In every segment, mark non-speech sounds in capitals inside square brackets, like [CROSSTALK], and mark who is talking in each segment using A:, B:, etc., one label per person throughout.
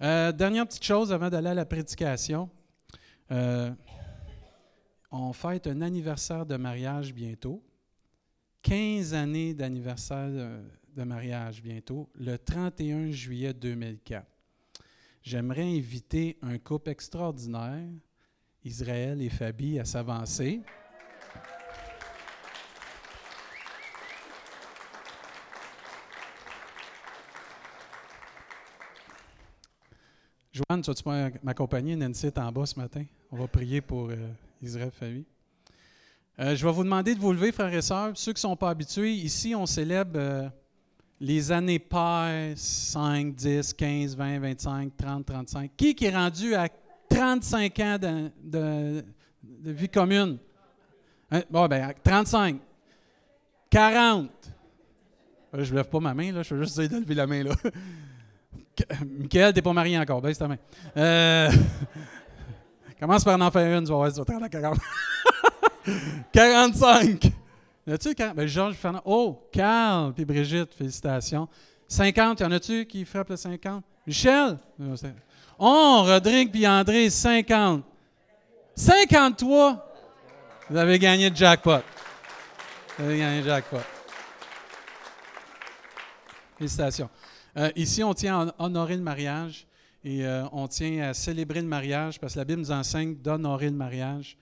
A: Euh, dernière petite chose avant d'aller à la prédication. Euh, on fête un anniversaire de mariage bientôt. 15 années d'anniversaire de, mariage bientôt, le 31 juillet 2004. J'aimerais inviter un couple extraordinaire, Israël et Fabi, à s'avancer. Joanne, tu vas m'accompagner? Nancy est en bas ce matin. On va prier pour euh, Israël Fabi. Euh, je vais vous demander de vous lever, frères et sœurs. Ceux qui ne sont pas habitués, ici, on célèbre euh, les années paires 5, 10, 15, 20, 25, 30, 35. Qui, est rendu à 35 ans de, vie commune? Hein? Bon, ben, 35. 40. Je ne lève pas ma main, là. je veux juste essayer de lever la main. [LAUGHS] Michael, t'es pas marié encore. Baisse ta main. Euh, [LAUGHS] commence par en faire une, tu vas voir tu vas à 40. 45. Y tu ben, Georges Fernand. Oh, Carl puis Brigitte, félicitations. 50, y en a-tu qui frappent le 50? Michel? Oh, Rodrigue puis André, 50. 53. Vous avez gagné le jackpot. Vous avez gagné le jackpot. Félicitations. Euh, ici, on tient à honorer le mariage et euh, on tient à célébrer le mariage parce que la Bible nous enseigne d'honorer le mariage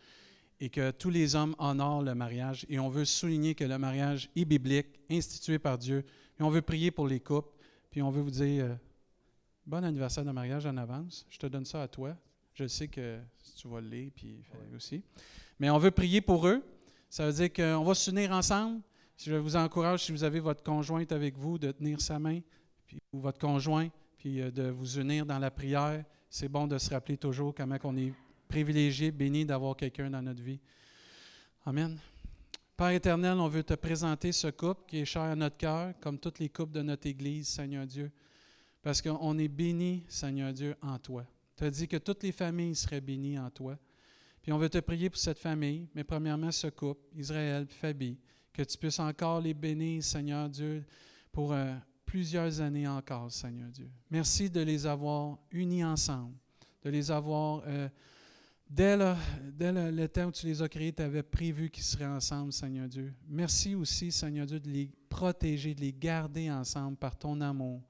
A: et que tous les hommes honorent le mariage. Et on veut souligner que le mariage est biblique, institué par Dieu. Et on veut prier pour les couples. Puis on veut vous dire euh, bon anniversaire de mariage en avance. Je te donne ça à toi. Je sais que tu vas le lire, puis aussi. Mais on veut prier pour eux. Ça veut dire qu'on va s'unir ensemble. Je vous encourage, si vous avez votre conjointe avec vous, de tenir sa main, puis, ou votre conjoint, puis euh, de vous unir dans la prière. C'est bon de se rappeler toujours comment on est privilégié, béni d'avoir quelqu'un dans notre vie. Amen. Père éternel, on veut te présenter ce couple qui est cher à notre cœur, comme toutes les couples de notre Église, Seigneur Dieu, parce qu'on est béni, Seigneur Dieu, en toi. Tu as dit que toutes les familles seraient bénies en toi. Puis on veut te prier pour cette famille, mais premièrement ce couple, Israël, Fabi, que tu puisses encore les bénir, Seigneur Dieu, pour euh, plusieurs années encore, Seigneur Dieu. Merci de les avoir unis ensemble, de les avoir... Euh, Dès, le, temps où tu les as créés, tu avais prévu qu'ils seraient ensemble, Seigneur Dieu. Merci aussi, Seigneur Dieu, de les protéger, de les garder ensemble par ton amour,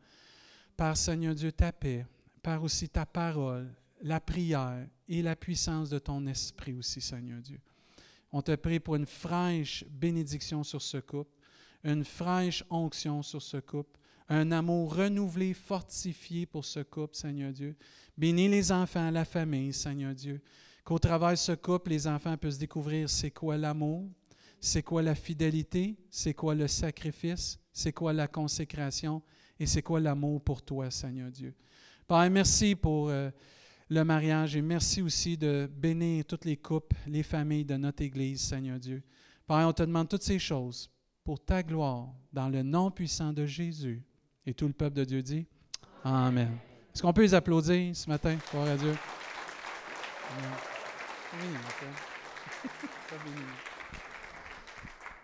A: par, Seigneur Dieu, ta paix, par aussi ta parole, la prière et la puissance de ton esprit aussi, Seigneur Dieu. On te prie pour une fraîche bénédiction sur ce couple, une fraîche onction sur ce couple, un amour renouvelé, fortifié pour ce couple, Seigneur Dieu. Bénis les enfants, la famille, Seigneur Dieu qu'au travers de ce couple, les enfants peuvent découvrir c'est quoi l'amour, c'est quoi la fidélité, c'est quoi le sacrifice, c'est quoi la consécration et c'est quoi l'amour pour toi, Seigneur Dieu. Père, merci pour euh, le mariage et merci aussi de bénir toutes les couples, les familles de notre Église, Seigneur Dieu. Père, on te demande toutes ces choses pour ta gloire, dans le nom puissant de Jésus. Et tout le peuple de Dieu dit Amen. Est-ce qu'on peut les applaudir ce matin? Gloire à Dieu.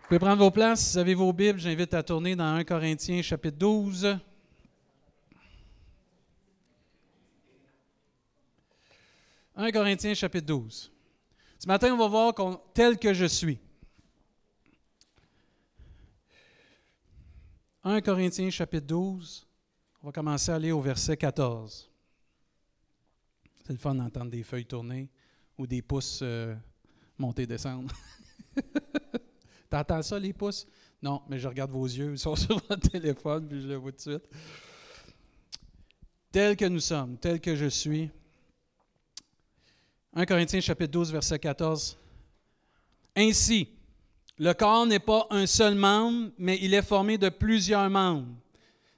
A: Vous pouvez prendre vos places. Si vous avez vos Bibles, j'invite à tourner dans 1 Corinthiens chapitre 12. 1 Corinthiens chapitre 12. Ce matin, on va voir tel que je suis. 1 Corinthiens chapitre 12. On va commencer à aller au verset 14. C'est le fun d'entendre des feuilles tourner ou des pouces euh, monter, descendre. [LAUGHS] T'entends ça, les pouces? Non, mais je regarde vos yeux, ils sont [LAUGHS] sur votre téléphone, puis je le vois tout de suite. Tel que nous sommes, tel que je suis. 1 Corinthiens chapitre 12, verset 14. Ainsi, le corps n'est pas un seul membre, mais il est formé de plusieurs membres.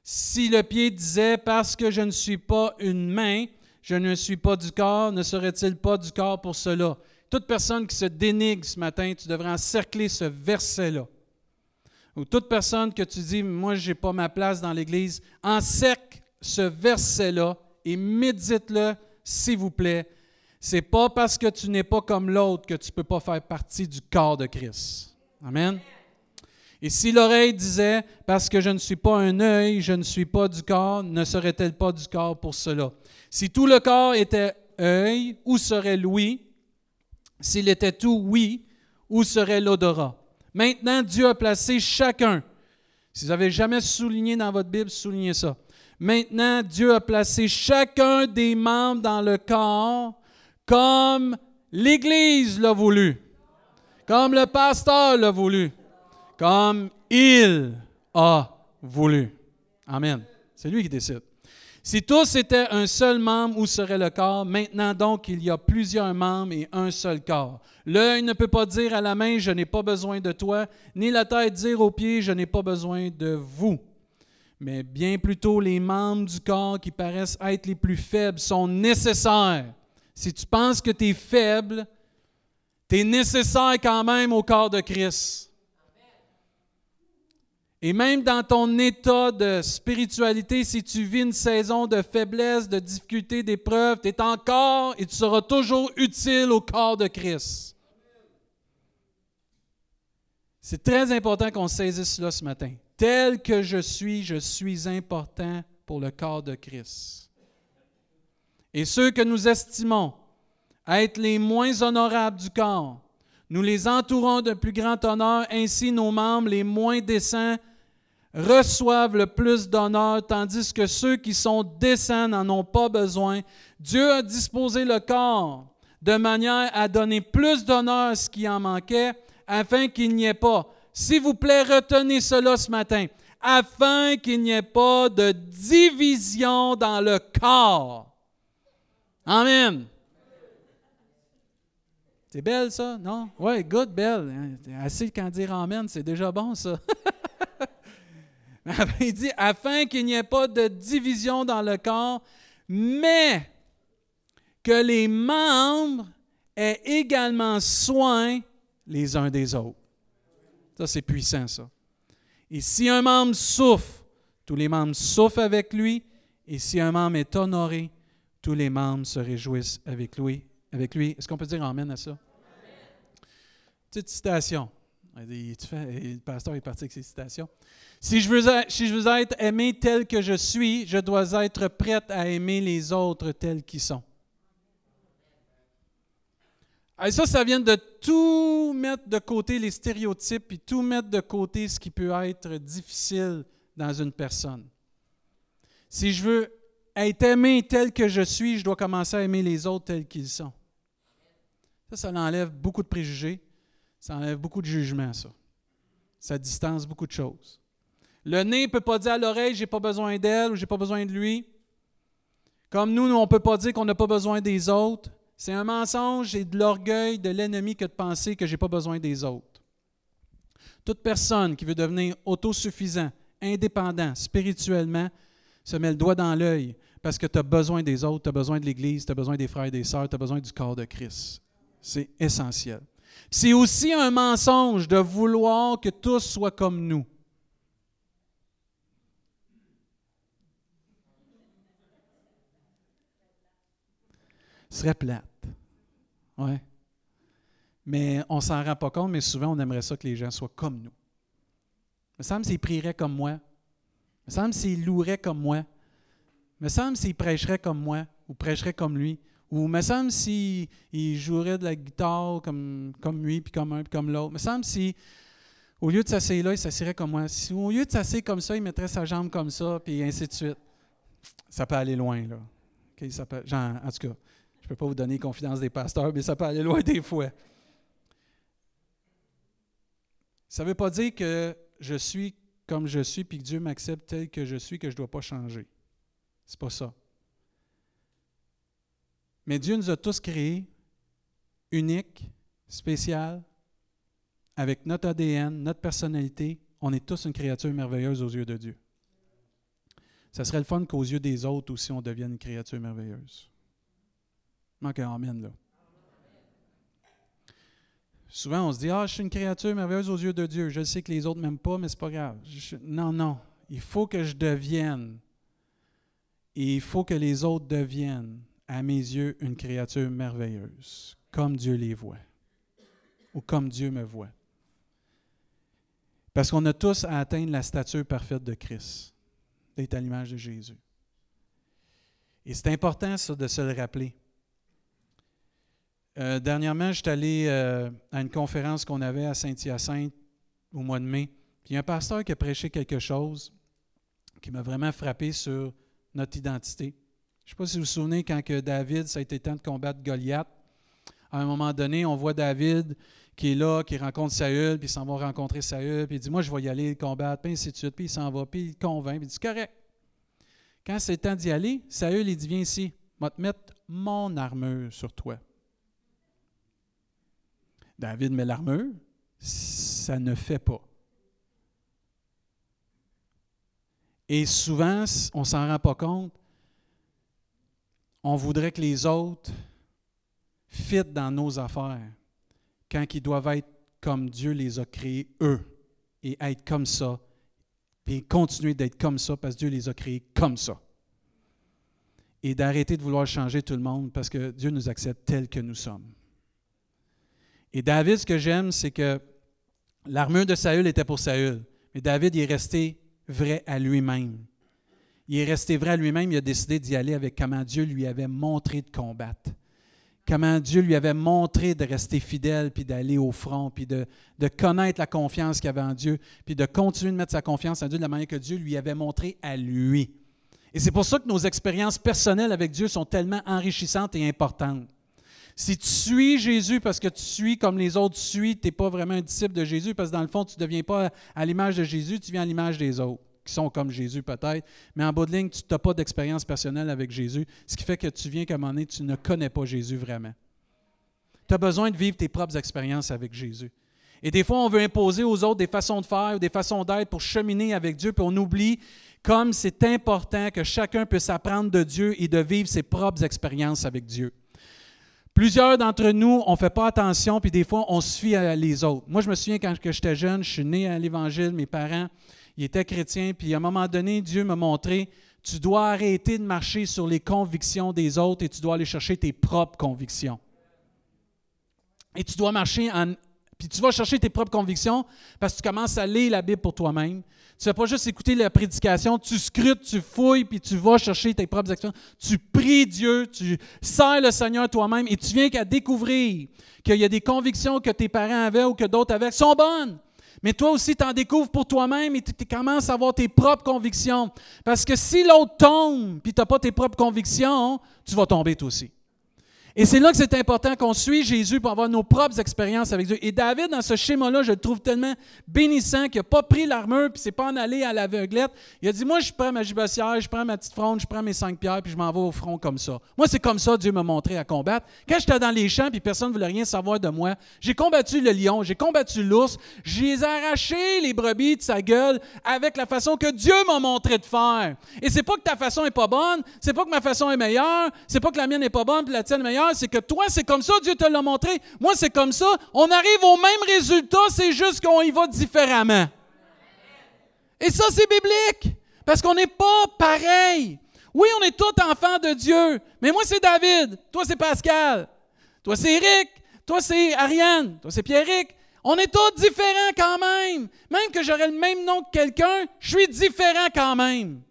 A: Si le pied disait, parce que je ne suis pas une main, je ne suis pas du corps, ne serait-il pas du corps pour cela? Toute personne qui se dénigre ce matin, tu devrais encercler ce verset-là. Ou toute personne que tu dis, moi, je n'ai pas ma place dans l'Église, encercle ce verset-là et médite-le, s'il vous plaît. C'est pas parce que tu n'es pas comme l'autre que tu ne peux pas faire partie du corps de Christ. Amen. Et si l'oreille disait, parce que je ne suis pas un œil, je ne suis pas du corps, ne serait-elle pas du corps pour cela? Si tout le corps était œil, où serait l'ouïe? S'il était tout oui, où serait l'odorat? Maintenant, Dieu a placé chacun. Si vous n'avez jamais souligné dans votre Bible, soulignez ça. Maintenant, Dieu a placé chacun des membres dans le corps comme l'Église l'a voulu, comme le pasteur l'a voulu comme il a voulu. Amen. C'est lui qui décide. Si tous étaient un seul membre, où serait le corps? Maintenant donc, il y a plusieurs membres et un seul corps. L'œil ne peut pas dire à la main, je n'ai pas besoin de toi, ni la tête dire aux pieds, je n'ai pas besoin de vous. Mais bien plutôt, les membres du corps qui paraissent être les plus faibles sont nécessaires. Si tu penses que tu es faible, tu es nécessaire quand même au corps de Christ. Et même dans ton état de spiritualité, si tu vis une saison de faiblesse, de difficulté, d'épreuve, tu es encore et tu seras toujours utile au corps de Christ. C'est très important qu'on saisisse cela ce matin. Tel que je suis, je suis important pour le corps de Christ. Et ceux que nous estimons être les moins honorables du corps, nous les entourons d'un plus grand honneur, ainsi nos membres les moins décents reçoivent le plus d'honneur, tandis que ceux qui sont décents n'en ont pas besoin. Dieu a disposé le corps de manière à donner plus d'honneur à ce qui en manquait, afin qu'il n'y ait pas. S'il vous plaît, retenez cela ce matin, afin qu'il n'y ait pas de division dans le corps. Amen. C'est belle ça, non? Oui, good, belle. Assez quand dire Amen, c'est déjà bon ça. [LAUGHS] Il dit, afin qu'il n'y ait pas de division dans le corps, mais que les membres aient également soin les uns des autres. Ça, c'est puissant, ça. Et si un membre souffre, tous les membres souffrent avec lui. Et si un membre est honoré, tous les membres se réjouissent avec lui. Avec lui. Est-ce qu'on peut dire Amen à ça? Petite citation. Le pasteur est parti avec ses citations. Si je, veux, si je veux être aimé tel que je suis, je dois être prête à aimer les autres tels qu'ils sont. Et ça, ça vient de tout mettre de côté les stéréotypes et tout mettre de côté ce qui peut être difficile dans une personne. Si je veux être aimé tel que je suis, je dois commencer à aimer les autres tels qu'ils sont. Ça, ça enlève beaucoup de préjugés, ça enlève beaucoup de jugements, ça. Ça distance beaucoup de choses. Le nez ne peut pas dire à l'oreille, j'ai pas besoin d'elle ou j'ai pas besoin de lui. Comme nous, on ne peut pas dire qu'on n'a pas besoin des autres. C'est un mensonge et de l'orgueil de l'ennemi que de penser que je n'ai pas besoin des autres. Toute personne qui veut devenir autosuffisant, indépendant, spirituellement, se met le doigt dans l'œil parce que tu as besoin des autres, tu as besoin de l'Église, tu as besoin des frères et des sœurs, tu as besoin du corps de Christ. C'est essentiel. C'est aussi un mensonge de vouloir que tous soient comme nous. serait plate. Mais on s'en rend pas compte, mais souvent on aimerait ça que les gens soient comme nous. Il me semble s'ils prieraient comme moi. Il me semble s'ils loueraient comme moi. Il me semble s'ils prêcheraient comme moi ou prêcheraient comme lui. Ou me semble s'il jouerait de la guitare comme, comme lui, puis comme un, puis comme l'autre. Me semble si, au lieu de s'asseoir là, il s'assirait comme moi. Si au lieu de s'asseoir comme ça, il mettrait sa jambe comme ça, puis ainsi de suite. Ça peut aller loin, là. ça peut, en tout cas, je ne peux pas vous donner confidence des pasteurs, mais ça peut aller loin des fois. Ça ne veut pas dire que je suis comme je suis, puis que Dieu m'accepte tel que je suis, que je ne dois pas changer. C'est pas ça. Mais Dieu nous a tous créés uniques, spéciales, avec notre ADN, notre personnalité. On est tous une créature merveilleuse aux yeux de Dieu. Ça serait le fun qu'aux yeux des autres aussi, on devienne une créature merveilleuse. Manque un amen, là. Souvent, on se dit Ah, je suis une créature merveilleuse aux yeux de Dieu. Je sais que les autres ne m'aiment pas, mais ce n'est pas grave. Non, non. Il faut que je devienne. Et il faut que les autres deviennent, à mes yeux, une créature merveilleuse, comme Dieu les voit, ou comme Dieu me voit. Parce qu'on a tous à atteindre la stature parfaite de Christ, d'être à l'image de Jésus. Et c'est important, de se le rappeler. Euh, dernièrement, je allé euh, à une conférence qu'on avait à Saint-Hyacinthe au mois de mai. Puis il y a un pasteur qui a prêché quelque chose qui m'a vraiment frappé sur notre identité. Je ne sais pas si vous vous souvenez quand que David, ça a été temps de combattre Goliath. À un moment donné, on voit David qui est là, qui rencontre Saül, puis il s'en va rencontrer Saül, puis il dit Moi, je vais y aller combattre, puis ainsi de suite. Puis il s'en va, puis il convainc, puis il dit Correct. Quand c'est temps d'y aller, Saül, il dit Viens ici, je vais te mettre mon armure sur toi. David met l'armure, ça ne fait pas. Et souvent, on ne s'en rend pas compte, on voudrait que les autres fitent dans nos affaires quand ils doivent être comme Dieu les a créés eux et être comme ça, et continuer d'être comme ça parce que Dieu les a créés comme ça. Et d'arrêter de vouloir changer tout le monde parce que Dieu nous accepte tels que nous sommes. Et David, ce que j'aime, c'est que l'armure de Saül était pour Saül, mais David est resté vrai à lui-même. Il est resté vrai à lui-même, il a décidé d'y aller avec comment Dieu lui avait montré de combattre. Comment Dieu lui avait montré de rester fidèle, puis d'aller au front, puis de, connaître la confiance qu'il avait en Dieu, puis de continuer de mettre sa confiance en Dieu de la manière que Dieu lui avait montré à lui. Et c'est pour ça que nos expériences personnelles avec Dieu sont tellement enrichissantes et importantes. Si tu suis Jésus parce que tu suis comme les autres suivent, tu n'es pas vraiment un disciple de Jésus parce que dans le fond, tu ne deviens pas à l'image de Jésus, tu viens à l'image des autres, qui sont comme Jésus peut-être. Mais en bout de ligne, tu n'as pas d'expérience personnelle avec Jésus, ce qui fait que tu viens qu'à un moment donné, tu ne connais pas Jésus vraiment. Tu as besoin de vivre tes propres expériences avec Jésus. Et des fois, on veut imposer aux autres des façons de faire ou des façons d'être pour cheminer avec Dieu, puis on oublie comme c'est important que chacun puisse apprendre de Dieu et de vivre ses propres expériences avec Dieu. Plusieurs d'entre nous, on ne fait pas attention, puis des fois, on se fie à les autres. Moi, je me souviens quand j'étais jeune, je suis né à l'Évangile, mes parents, ils étaient chrétiens, puis à un moment donné, Dieu m'a montré, tu dois arrêter de marcher sur les convictions des autres et tu dois aller chercher tes propres convictions. Et tu dois marcher en... Puis tu vas chercher tes propres convictions parce que tu commences à lire la Bible pour toi-même. Tu ne fais pas juste écouter la prédication, tu scrutes, tu fouilles, puis tu vas chercher tes propres actions. Tu pries Dieu, tu sers le Seigneur toi-même et tu viens qu'à découvrir qu'il y a des convictions que tes parents avaient ou que d'autres avaient qui sont bonnes. Mais toi aussi, tu en découvres pour toi-même et tu commences à avoir tes propres convictions. Parce que si l'autre tombe puis tu n'as pas tes propres convictions, tu vas tomber toi aussi. Et c'est là que c'est important qu'on suit Jésus pour avoir nos propres expériences avec Dieu. Et David, dans ce schéma-là, je le trouve tellement bénissant qu'il n'a pas pris l'armure puis s'est pas en allé à l'aveuglette. Il a dit Moi, je prends ma gibossière, je prends ma petite fronde, je prends mes cinq pierres puis je m'en vais au front comme ça. Moi, c'est comme ça Dieu m'a montré à combattre. Quand j'étais dans les champs puis personne ne voulait rien savoir de moi, j'ai combattu le lion, j'ai combattu l'ours, j'ai arraché les brebis de sa gueule avec la façon que Dieu m'a montré de faire. Et c'est pas que ta façon est pas bonne, c'est pas que ma façon est meilleure, c'est pas que la mienne n'est pas bonne puis la tienne est meilleure c'est que toi, c'est comme ça, Dieu te l'a montré. Moi, c'est comme ça. On arrive au même résultat, c'est juste qu'on y va différemment. Et ça, c'est biblique, parce qu'on n'est pas pareil. Oui, on est tous enfants de Dieu, mais moi, c'est David, toi, c'est Pascal, toi, c'est Eric, toi, c'est Ariane, toi, c'est Pierrick. On est tous différents quand même. Même que j'aurais le même nom que quelqu'un, je suis différent quand même.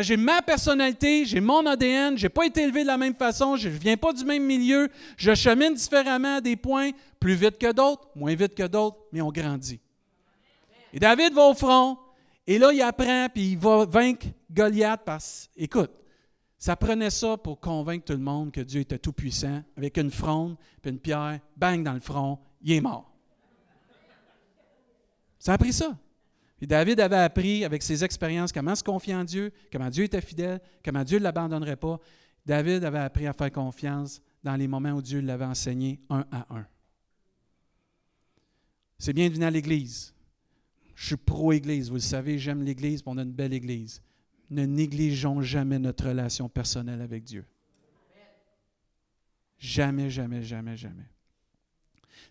A: J'ai ma personnalité, j'ai mon ADN, je n'ai pas été élevé de la même façon, je viens pas du même milieu, je chemine différemment à des points, plus vite que d'autres, moins vite que d'autres, mais on grandit. Et David va au front, et là, il apprend, puis il va vaincre Goliath parce, écoute, ça prenait ça pour convaincre tout le monde que Dieu était tout-puissant, avec une fronde, puis une pierre, bang dans le front, il est mort. Ça a pris ça. David avait appris avec ses expériences comment se confier en Dieu, comment Dieu était fidèle, comment Dieu ne l'abandonnerait pas. David avait appris à faire confiance dans les moments où Dieu l'avait enseigné un à un. C'est bien de venir à l'Église. Je suis pro-Église, vous le savez, j'aime l'Église, on a une belle Église. Ne négligeons jamais notre relation personnelle avec Dieu. Jamais, jamais, jamais, jamais.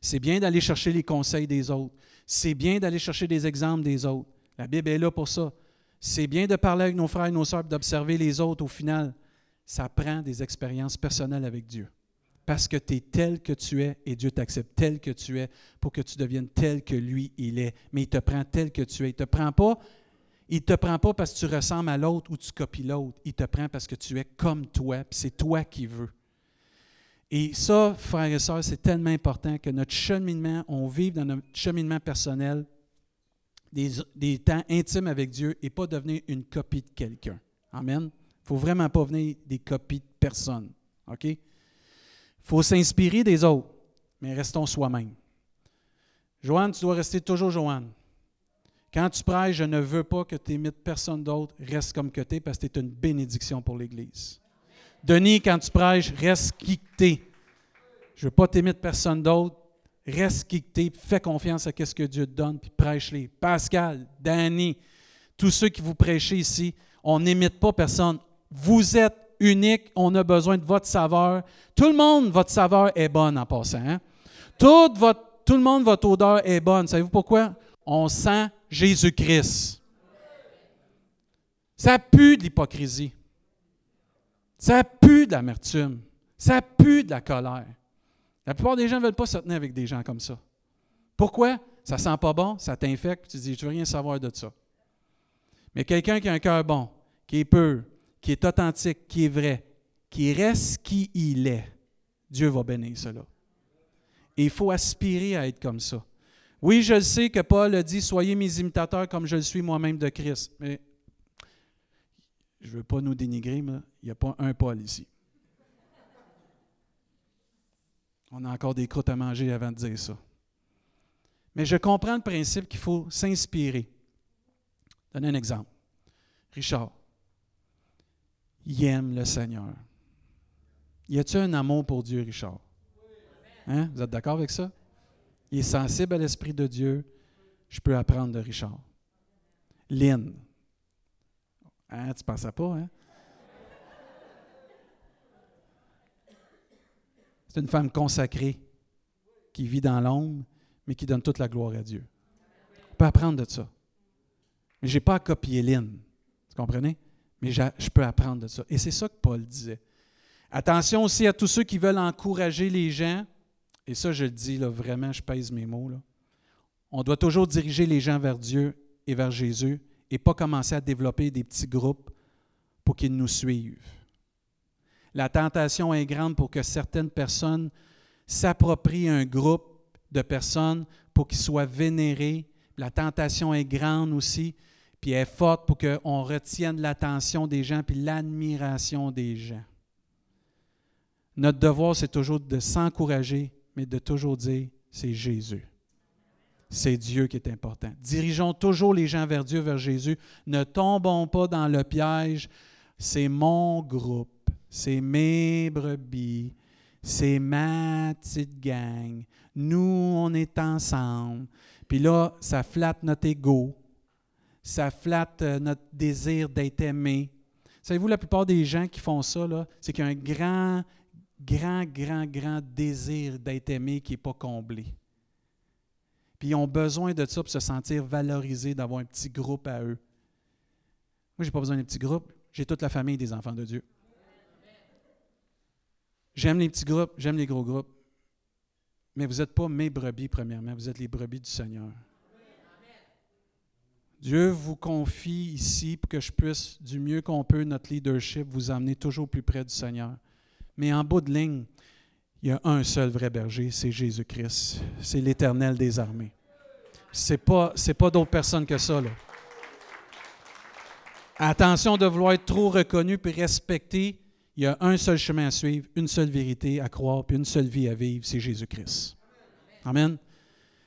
A: C'est bien d'aller chercher les conseils des autres. C'est bien d'aller chercher des exemples des autres. La Bible est là pour ça. C'est bien de parler avec nos frères et nos sœurs, d'observer les autres au final. Ça prend des expériences personnelles avec Dieu. parce que tu es tel que tu es et Dieu t'accepte tel que tu es pour que tu deviennes tel que lui, il est. Mais il te prend tel que tu es. Il ne te prend pas. Il te prend pas parce que tu ressembles à l'autre ou tu copies l'autre. Il te prend parce que tu es comme toi, c'est toi qui veux. Et ça, frères et sœurs, c'est tellement important que notre cheminement, on vive dans notre cheminement personnel des, temps intimes avec Dieu et pas devenir une copie de quelqu'un. Amen. Il ne faut vraiment pas venir des copies de personne. OK? Il faut s'inspirer des autres, mais restons soi-même. Joanne, tu dois rester toujours Joanne. Quand tu prêches, je ne veux pas que tu imites personne d'autre. Reste comme que tu es parce que tu es une bénédiction pour l'Église. Denis, quand tu prêches, reste qui. Je ne veux pas t'imiter personne d'autre. Reste qui. Fais confiance à ce que Dieu te donne, puis prêche-les. Pascal, Danny, tous ceux qui vous prêchez ici, on n'imite pas personne. Vous êtes unique, on a besoin de votre saveur. Tout le monde, votre saveur est bonne en passant. Hein? Tout, tout le monde, votre odeur est bonne. Savez-vous pourquoi? On sent Jésus-Christ. Ça pue de l'hypocrisie. Ça pue de l'amertume. Ça pue de la colère. La plupart des gens ne veulent pas se tenir avec des gens comme ça. Pourquoi? Ça sent pas bon, ça t'infecte, tu dis, je veux rien savoir de ça. Mais quelqu'un qui a un cœur bon, qui est pur, qui est authentique, qui est vrai, qui reste qui il est, Dieu va bénir cela. Et il faut aspirer à être comme ça. Oui, je sais que Paul a dit Soyez mes imitateurs comme je le suis moi-même de Christ. Mais je ne veux pas nous dénigrer, mais il n'y a pas un Paul ici. On a encore des croûtes à manger avant de dire ça. Mais je comprends le principe qu'il faut s'inspirer. Donne un exemple. Richard, il aime le Seigneur. Y a-t-il un amour pour Dieu, Richard? Hein? Vous êtes d'accord avec ça? Il est sensible à l'Esprit de Dieu. Je peux apprendre de Richard. Lynn. Hein, tu pensais pas, hein? C'est une femme consacrée qui vit dans l'ombre, mais qui donne toute la gloire à Dieu. On peut apprendre de ça. Mais je n'ai pas à copier Lynn. Vous comprenez? Mais je peux apprendre de ça. Et c'est ça que Paul disait. Attention aussi à tous ceux qui veulent encourager les gens et ça je le dis là, vraiment, je pèse mes mots, on doit toujours diriger les gens vers Dieu et vers Jésus et pas commencer à développer des petits groupes pour qu'ils nous suivent. La tentation est grande pour que certaines personnes s'approprient un groupe de personnes pour qu'ils soient vénérés. La tentation est grande aussi, puis elle est forte pour qu'on retienne l'attention des gens puis l'admiration des gens. Notre devoir, c'est toujours de s'encourager mais de toujours dire, c'est Jésus. C'est Dieu qui est important. Dirigeons toujours les gens vers Dieu, vers Jésus. Ne tombons pas dans le piège. C'est mon groupe, c'est mes brebis, c'est ma petite gang. Nous, on est ensemble. Puis là, ça flatte notre ego, ça flatte euh, notre désir d'être aimé. Savez-vous, la plupart des gens qui font ça, c'est qu'il y a un grand grand, grand, grand désir d'être aimé qui n'est pas comblé. Puis ils ont besoin de ça pour se sentir valorisés, d'avoir un petit groupe à eux. Moi, je n'ai pas besoin d'un petit groupe. J'ai toute la famille des enfants de Dieu. J'aime les petits groupes, j'aime les gros groupes. Mais vous n'êtes pas mes brebis, premièrement. Vous êtes les brebis du Seigneur. Dieu vous confie ici pour que je puisse, du mieux qu'on peut, notre leadership, vous amener toujours plus près du Seigneur. Mais en bout de ligne, il y a un seul vrai berger, c'est Jésus-Christ. C'est l'Éternel des armées. Ce n'est pas, pas d'autres personnes que ça. Là. Attention de vouloir être trop reconnu puis respecté. Il y a un seul chemin à suivre, une seule vérité à croire, puis une seule vie à vivre, c'est Jésus-Christ. Amen.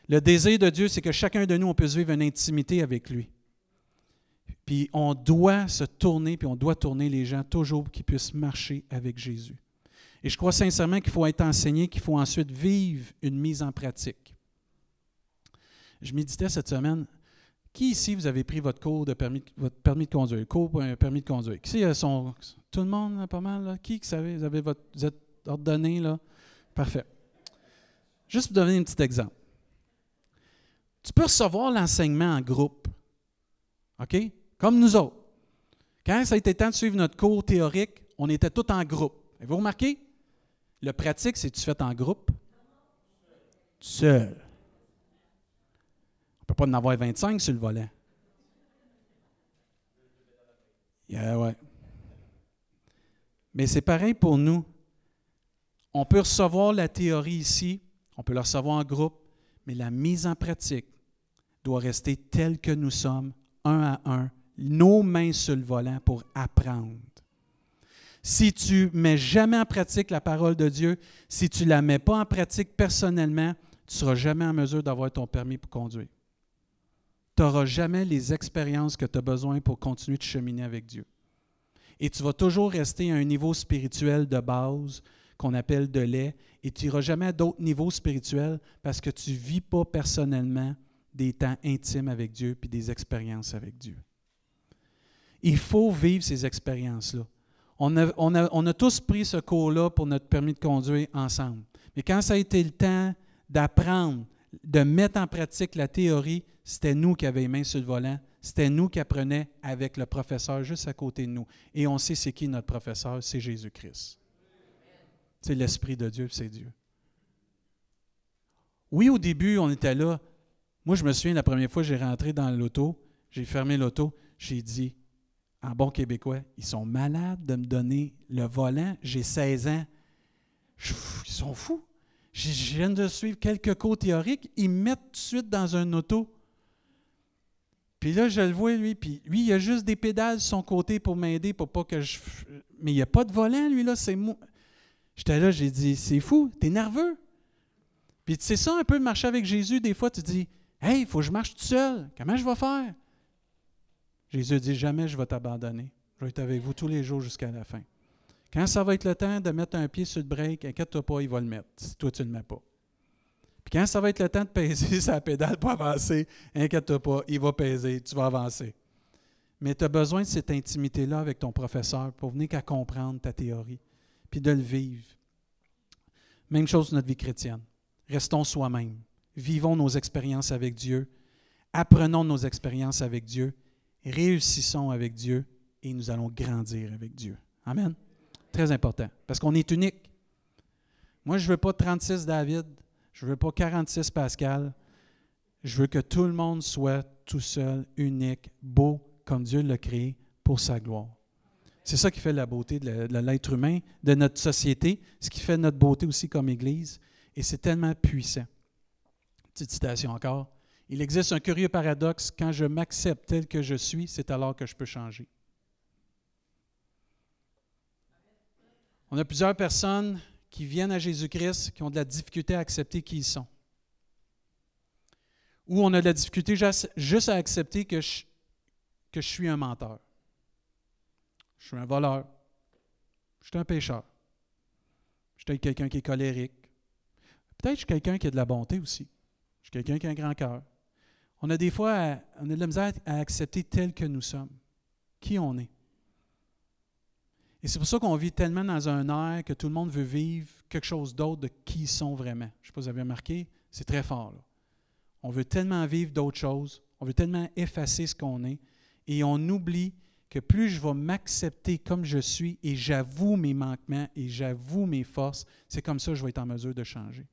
A: Le désir de Dieu, c'est que chacun de nous, puisse vivre une intimité avec lui. Puis on doit se tourner, puis on doit tourner les gens toujours pour qu'ils puissent marcher avec Jésus. Et je crois sincèrement qu'il faut être enseigné, qu'il faut ensuite vivre une mise en pratique. Je méditais cette semaine. Qui ici, vous avez pris votre cours de permis, votre permis de conduire, cours pour un permis de conduire? Qui sont, tout le monde, pas mal, là? Qui, savez, vous, avez votre, vous êtes ordonné, là? Parfait. Juste pour donner un petit exemple. Tu peux recevoir l'enseignement en groupe. OK? Comme nous autres. Quand ça a été temps de suivre notre cours théorique, on était tous en groupe. Avez-vous remarqué? Le pratique, c'est tu fais en groupe, seul. On ne peut pas en avoir 25 sur le volet. Yeah, ouais. Mais c'est pareil pour nous. On peut recevoir la théorie ici, on peut la recevoir en groupe, mais la mise en pratique doit rester telle que nous sommes, un à un, nos mains sur le volant pour apprendre. Si tu mets jamais en pratique la parole de Dieu, si tu ne la mets pas en pratique personnellement, tu seras jamais en mesure d'avoir ton permis pour conduire. Tu n'auras jamais les expériences que tu as besoin pour continuer de cheminer avec Dieu. Et tu vas toujours rester à un niveau spirituel de base qu'on appelle de lait, et tu n'iras jamais à d'autres niveaux spirituels parce que tu ne vis pas personnellement des temps intimes avec Dieu puis des expériences avec Dieu. Il faut vivre ces expériences-là. On a, on a, tous pris ce cours-là pour notre permis de conduire ensemble. Mais quand ça a été le temps d'apprendre, de mettre en pratique la théorie, c'était nous qui avions les mains sur le volant, c'était nous qui apprenions avec le professeur juste à côté de nous. Et on sait c'est qui notre professeur, c'est Jésus-Christ. C'est l'Esprit de Dieu, c'est Dieu. Oui, au début, on était là. Moi, je me souviens, la première fois j'ai rentré dans l'auto, j'ai fermé l'auto, j'ai dit, en bon québécois, ils sont malades de me donner le volant. J'ai 16 ans. ils sont fous. Je viens de suivre quelques cours théoriques. Ils me mettent tout de suite dans un auto. Puis là, je le vois, lui. Puis lui, il a juste des pédales sur son côté pour m'aider, pour pas que je. Mais il n'y a pas de volant, lui, là. C'est moi. J'étais là, j'ai dit, c'est fou, t'es nerveux. Puis c'est ça un peu de marcher avec Jésus. Des fois, tu dis, hey, il faut que je marche tout seul. Comment je vais faire? Jésus dit jamais je vais t'abandonner. Je vais être avec vous tous les jours jusqu'à la fin. Quand ça va être le temps de mettre un pied sur le break, inquiète-toi pas, il va le mettre, si toi tu ne le mets pas. Puis quand ça va être le temps de peser [LAUGHS] sa pédale pour avancer, inquiète-toi pas, il va peser, tu vas avancer. Mais tu as besoin de cette intimité-là avec ton professeur pour venir qu'à comprendre ta théorie, puis de le vivre. Même chose notre vie chrétienne. Restons soi-même. Vivons nos expériences avec Dieu. Apprenons nos expériences avec Dieu réussissons avec Dieu et nous allons grandir avec Dieu. Amen. Très important, parce qu'on est unique. Moi, je ne veux pas 36 David, je ne veux pas 46 Pascal. Je veux que tout le monde soit tout seul, unique, beau, comme Dieu l'a créé pour sa gloire. C'est ça qui fait la beauté de l'être humain, de notre société, ce qui fait notre beauté aussi comme Église. Et c'est tellement puissant. Petite citation encore. Il existe un curieux paradoxe. Quand je m'accepte tel que je suis, c'est alors que je peux changer. On a plusieurs personnes qui viennent à Jésus-Christ qui ont de la difficulté à accepter qui ils sont. Ou on a de la difficulté juste à accepter que je, suis un menteur. Je suis un voleur. Je suis un pécheur. Je suis quelqu'un qui est colérique. Peut-être que je suis quelqu'un qui a de la bonté aussi. Je suis quelqu'un qui a un grand cœur. On a des fois, on a de la misère à accepter tel que nous sommes, qui on est. Et c'est pour ça qu'on vit tellement dans un air que tout le monde veut vivre quelque chose d'autre de qui ils sont vraiment. Je ne sais pas si vous avez remarqué, c'est très fort. On veut tellement vivre d'autres choses, on veut tellement effacer ce qu'on est, et on oublie que plus je vais m'accepter comme je suis et j'avoue mes manquements et j'avoue mes forces, c'est comme ça que je vais être en mesure de changer.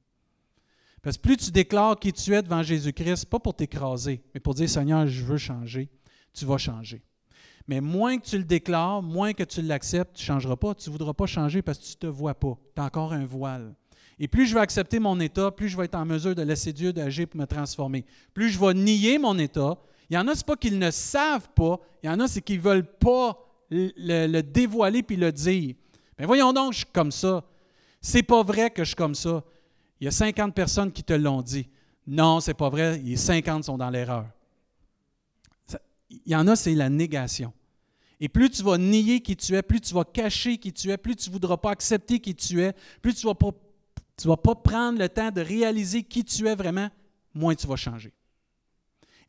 A: Parce que plus tu déclares qui tu es devant Jésus-Christ, pas pour t'écraser, mais pour dire Seigneur, je veux changer, tu vas changer. Mais moins que tu le déclares, moins que tu l'acceptes, tu ne changeras pas. Tu ne voudras pas changer parce que tu ne te vois pas. Tu as encore un voile. Et plus je vais accepter mon état, plus je vais être en mesure de laisser Dieu d'agir pour me transformer. Plus je vais nier mon état. Il y en a, ce pas qu'ils ne savent pas. Il y en a, c'est qu'ils ne veulent pas le, le, dévoiler puis le dire. Mais voyons donc, je suis comme ça. C'est pas vrai que je suis comme ça. Il y a 50 personnes qui te l'ont dit. Non, c'est pas vrai, les 50 sont dans l'erreur. Il y en a, c'est la négation. Et plus tu vas nier qui tu es, plus tu vas cacher qui tu es, plus tu ne voudras pas accepter qui tu es, plus tu ne vas, pas, vas pas prendre le temps de réaliser qui tu es vraiment, moins tu vas changer.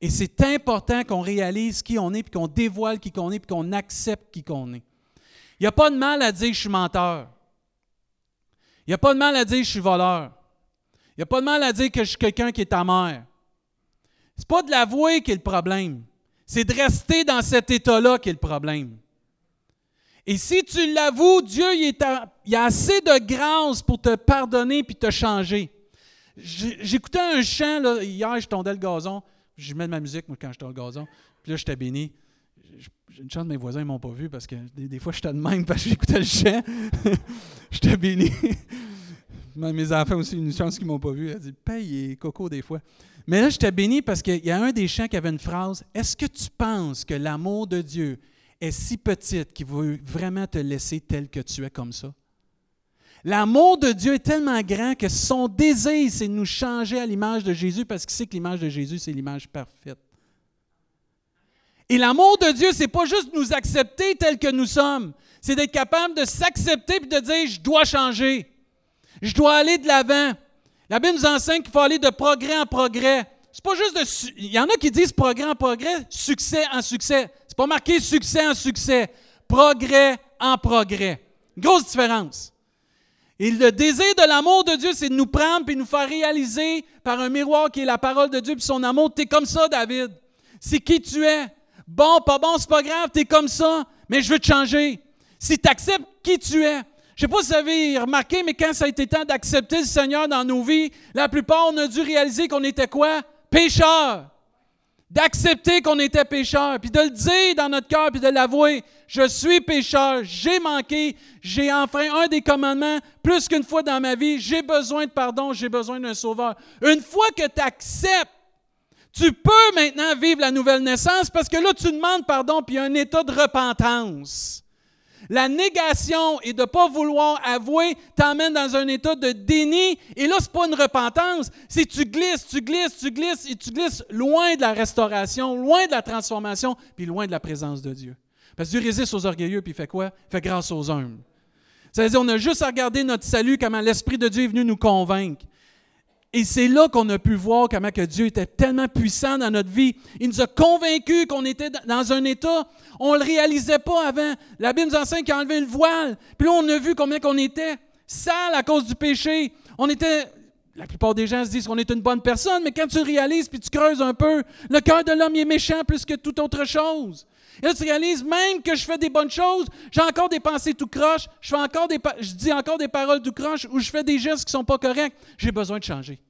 A: Et c'est important qu'on réalise qui on est, puis qu'on dévoile qui on est, puis qu'on accepte qui on est. Il n'y a pas de mal à dire je suis menteur. Il n'y a pas de mal à dire je suis voleur. Il n'y a pas de mal à dire que je suis quelqu'un qui est ta mère. Ce n'est pas de l'avouer qui est le problème. C'est de rester dans cet état-là qui est le problème. Et si tu l'avoues, Dieu il, il a assez de grâce pour te pardonner puis te changer. J'écoutais un chant, là, hier, je tondais le gazon. Je mets de ma musique, moi, quand je tonds le gazon. Puis là, j'étais béni. Une chance mes voisins ne m'ont pas vu parce que des, fois, j'étais de même parce que j'écoutais le chant. [LAUGHS] j'étais béni. Mes enfants aussi, une chance qu'ils ne m'ont pas vu. Elle dit Paye et coco des fois. Mais là, j'étais béni parce qu'il y a un des chants qui avait une phrase Est-ce que tu penses que l'amour de Dieu est si petit qu'il veut vraiment te laisser tel que tu es comme ça? L'amour de Dieu est tellement grand que son désir, c'est de nous changer à l'image de Jésus parce qu'il sait que l'image de Jésus, c'est l'image parfaite. Et l'amour de Dieu, c'est pas juste nous accepter tel que nous sommes, c'est d'être capable de s'accepter et de dire je dois changer. Je dois aller de l'avant. La Bible nous enseigne qu'il faut aller de progrès en progrès. C'est pas juste de. Il y en a qui disent progrès en progrès, succès en succès. C'est pas marqué succès en succès. Progrès en progrès. Grosse différence. Et le désir de l'amour de Dieu, c'est de nous prendre et nous faire réaliser par un miroir qui est la parole de Dieu puis son amour. Tu es comme ça, David. C'est qui tu es. Bon, pas bon, c'est pas grave, tu es comme ça, mais je veux te changer. Si tu acceptes qui tu es. Je sais pas si vous avez remarqué, mais quand ça a été temps d'accepter le Seigneur dans nos vies, la plupart, on a dû réaliser qu'on était quoi? Pécheurs d'accepter qu'on était pécheur, puis de le dire dans notre cœur, puis de l'avouer. Je suis pécheur, j'ai manqué, j'ai enfreint un des commandements plus qu'une fois dans ma vie, j'ai besoin de pardon, j'ai besoin d'un sauveur. Une fois que tu acceptes, tu peux maintenant vivre la nouvelle naissance parce que là, tu demandes pardon, puis il y un état de repentance. La négation et de ne pas vouloir avouer t'emmène dans un état de déni. Et là, ce n'est pas une repentance. C'est tu glisses, tu glisses, tu glisses et tu glisses loin de la restauration, loin de la transformation, puis loin de la présence de Dieu. Parce que Dieu résiste aux orgueilleux, puis il fait quoi? Il fait grâce aux humbles. Ça veut dire on a juste à regarder notre salut, comment l'Esprit de Dieu est venu nous convaincre. Et c'est là qu'on a pu voir comment que Dieu était tellement puissant dans notre vie. Il nous a convaincus qu'on était dans un état, on ne le réalisait pas avant. La Bible nous enseigne qu'il a enlevé le voile. Puis là, on a vu combien qu'on était sale à cause du péché. On était, la plupart des gens se disent qu'on est une bonne personne, mais quand tu réalises puis tu creuses un peu, le cœur de l'homme est méchant plus que toute autre chose. Et là, tu réalises même que je fais des bonnes choses, j'ai encore des pensées tout croche, je, dis encore des paroles tout croche ou je fais des gestes qui ne sont pas corrects. J'ai besoin de changer.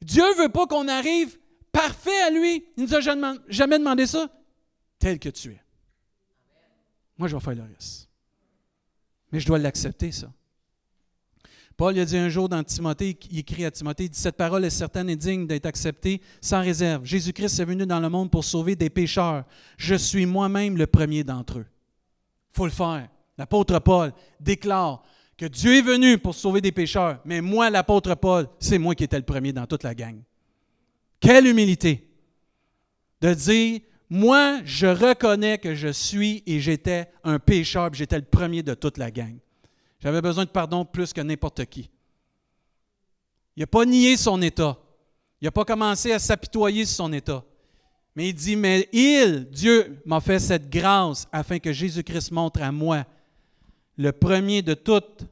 A: Dieu ne veut pas qu'on arrive parfait à lui. Il ne nous a jamais demandé ça. Tel que tu es. Moi, je vais faire le reste. Mais je dois l'accepter, ça. Paul a dit un jour dans Timothée, il écrit à Timothée, il dit, Cette parole est certaine et digne d'être acceptée sans réserve. Jésus-Christ est venu dans le monde pour sauver des pécheurs. Je suis moi-même le premier d'entre eux. Il faut le faire. L'apôtre Paul déclare que Dieu est venu pour sauver des pécheurs, mais moi, l'apôtre Paul, c'est moi qui étais le premier dans toute la gang. Quelle humilité de dire, moi, je reconnais que je suis et j'étais un pécheur, j'étais le premier de toute la gang. J'avais besoin de pardon plus que n'importe qui. Il n'a pas nié son état. Il n'a pas commencé à s'apitoyer sur son état. Mais il dit, mais il, Dieu, m'a fait cette grâce afin que Jésus-Christ montre à moi le premier de toute,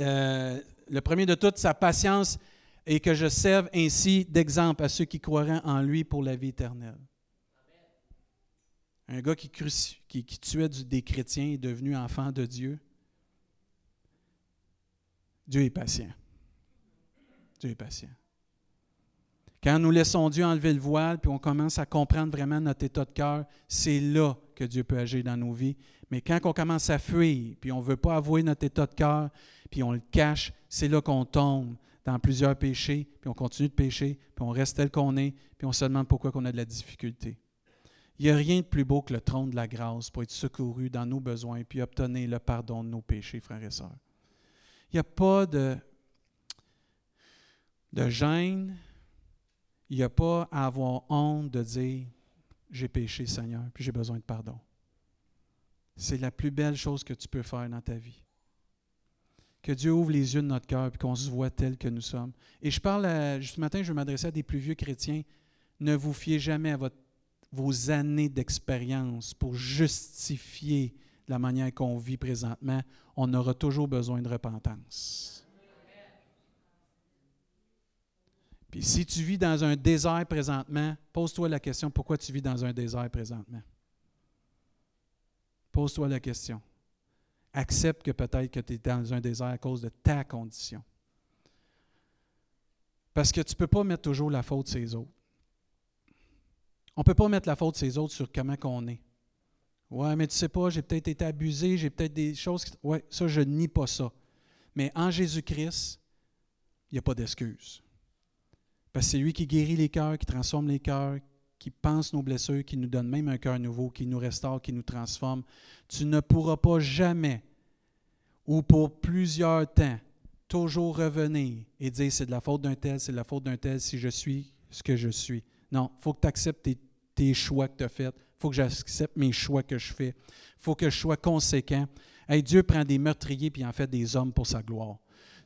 A: euh, toute sa patience et que je serve ainsi d'exemple à ceux qui croiraient en lui pour la vie éternelle. Un gars qui tuait des chrétiens est devenu enfant de Dieu. Dieu est patient. Dieu est patient. Quand nous laissons Dieu enlever le voile, puis on commence à comprendre vraiment notre état de cœur, c'est là que Dieu peut agir dans nos vies. Mais quand on commence à fuir, puis on ne veut pas avouer notre état de cœur, puis on le cache, c'est là qu'on tombe dans plusieurs péchés, puis on continue de pécher, puis on reste tel qu'on est, puis on se demande pourquoi on a de la difficulté. Il n'y a rien de plus beau que le trône de la grâce pour être secouru dans nos besoins, puis obtenir le pardon de nos péchés, frères et sœurs. Il n'y a pas de, de gêne, il n'y a pas à avoir honte de dire j'ai péché, Seigneur, puis j'ai besoin de pardon. C'est la plus belle chose que tu peux faire dans ta vie. Que Dieu ouvre les yeux de notre cœur et qu'on se voit tel que nous sommes. Et je parle, ce matin, je vais m'adresser à des plus vieux chrétiens. Ne vous fiez jamais à vos années d'expérience pour justifier la manière qu'on vit présentement, on aura toujours besoin de repentance. Puis si tu vis dans un désert présentement, pose-toi la question pourquoi tu vis dans un désert présentement? Pose-toi la question. Accepte que peut-être que tu es dans un désert à cause de ta condition. Parce que tu ne peux pas mettre toujours la faute sur les autres. On ne peut pas mettre la faute sur les autres sur comment on est. Ouais, mais tu sais pas, j'ai peut-être été abusé, j'ai peut-être des choses. Qui... Ouais, ça, je nie pas ça. Mais en Jésus-Christ, il n'y a pas d'excuse. Parce que c'est lui qui guérit les cœurs, qui transforme les cœurs, qui pense nos blessures, qui nous donne même un cœur nouveau, qui nous restaure, qui nous transforme. Tu ne pourras pas jamais, ou pour plusieurs temps, toujours revenir et dire c'est de la faute d'un tel, c'est de la faute d'un tel si je suis ce que je suis. Non, il faut que tu acceptes tes, choix que tu as faits. Faut que j'accepte mes choix que je fais. Faut que je sois conséquent. Hey, Dieu prend des meurtriers puis en fait des hommes pour sa gloire.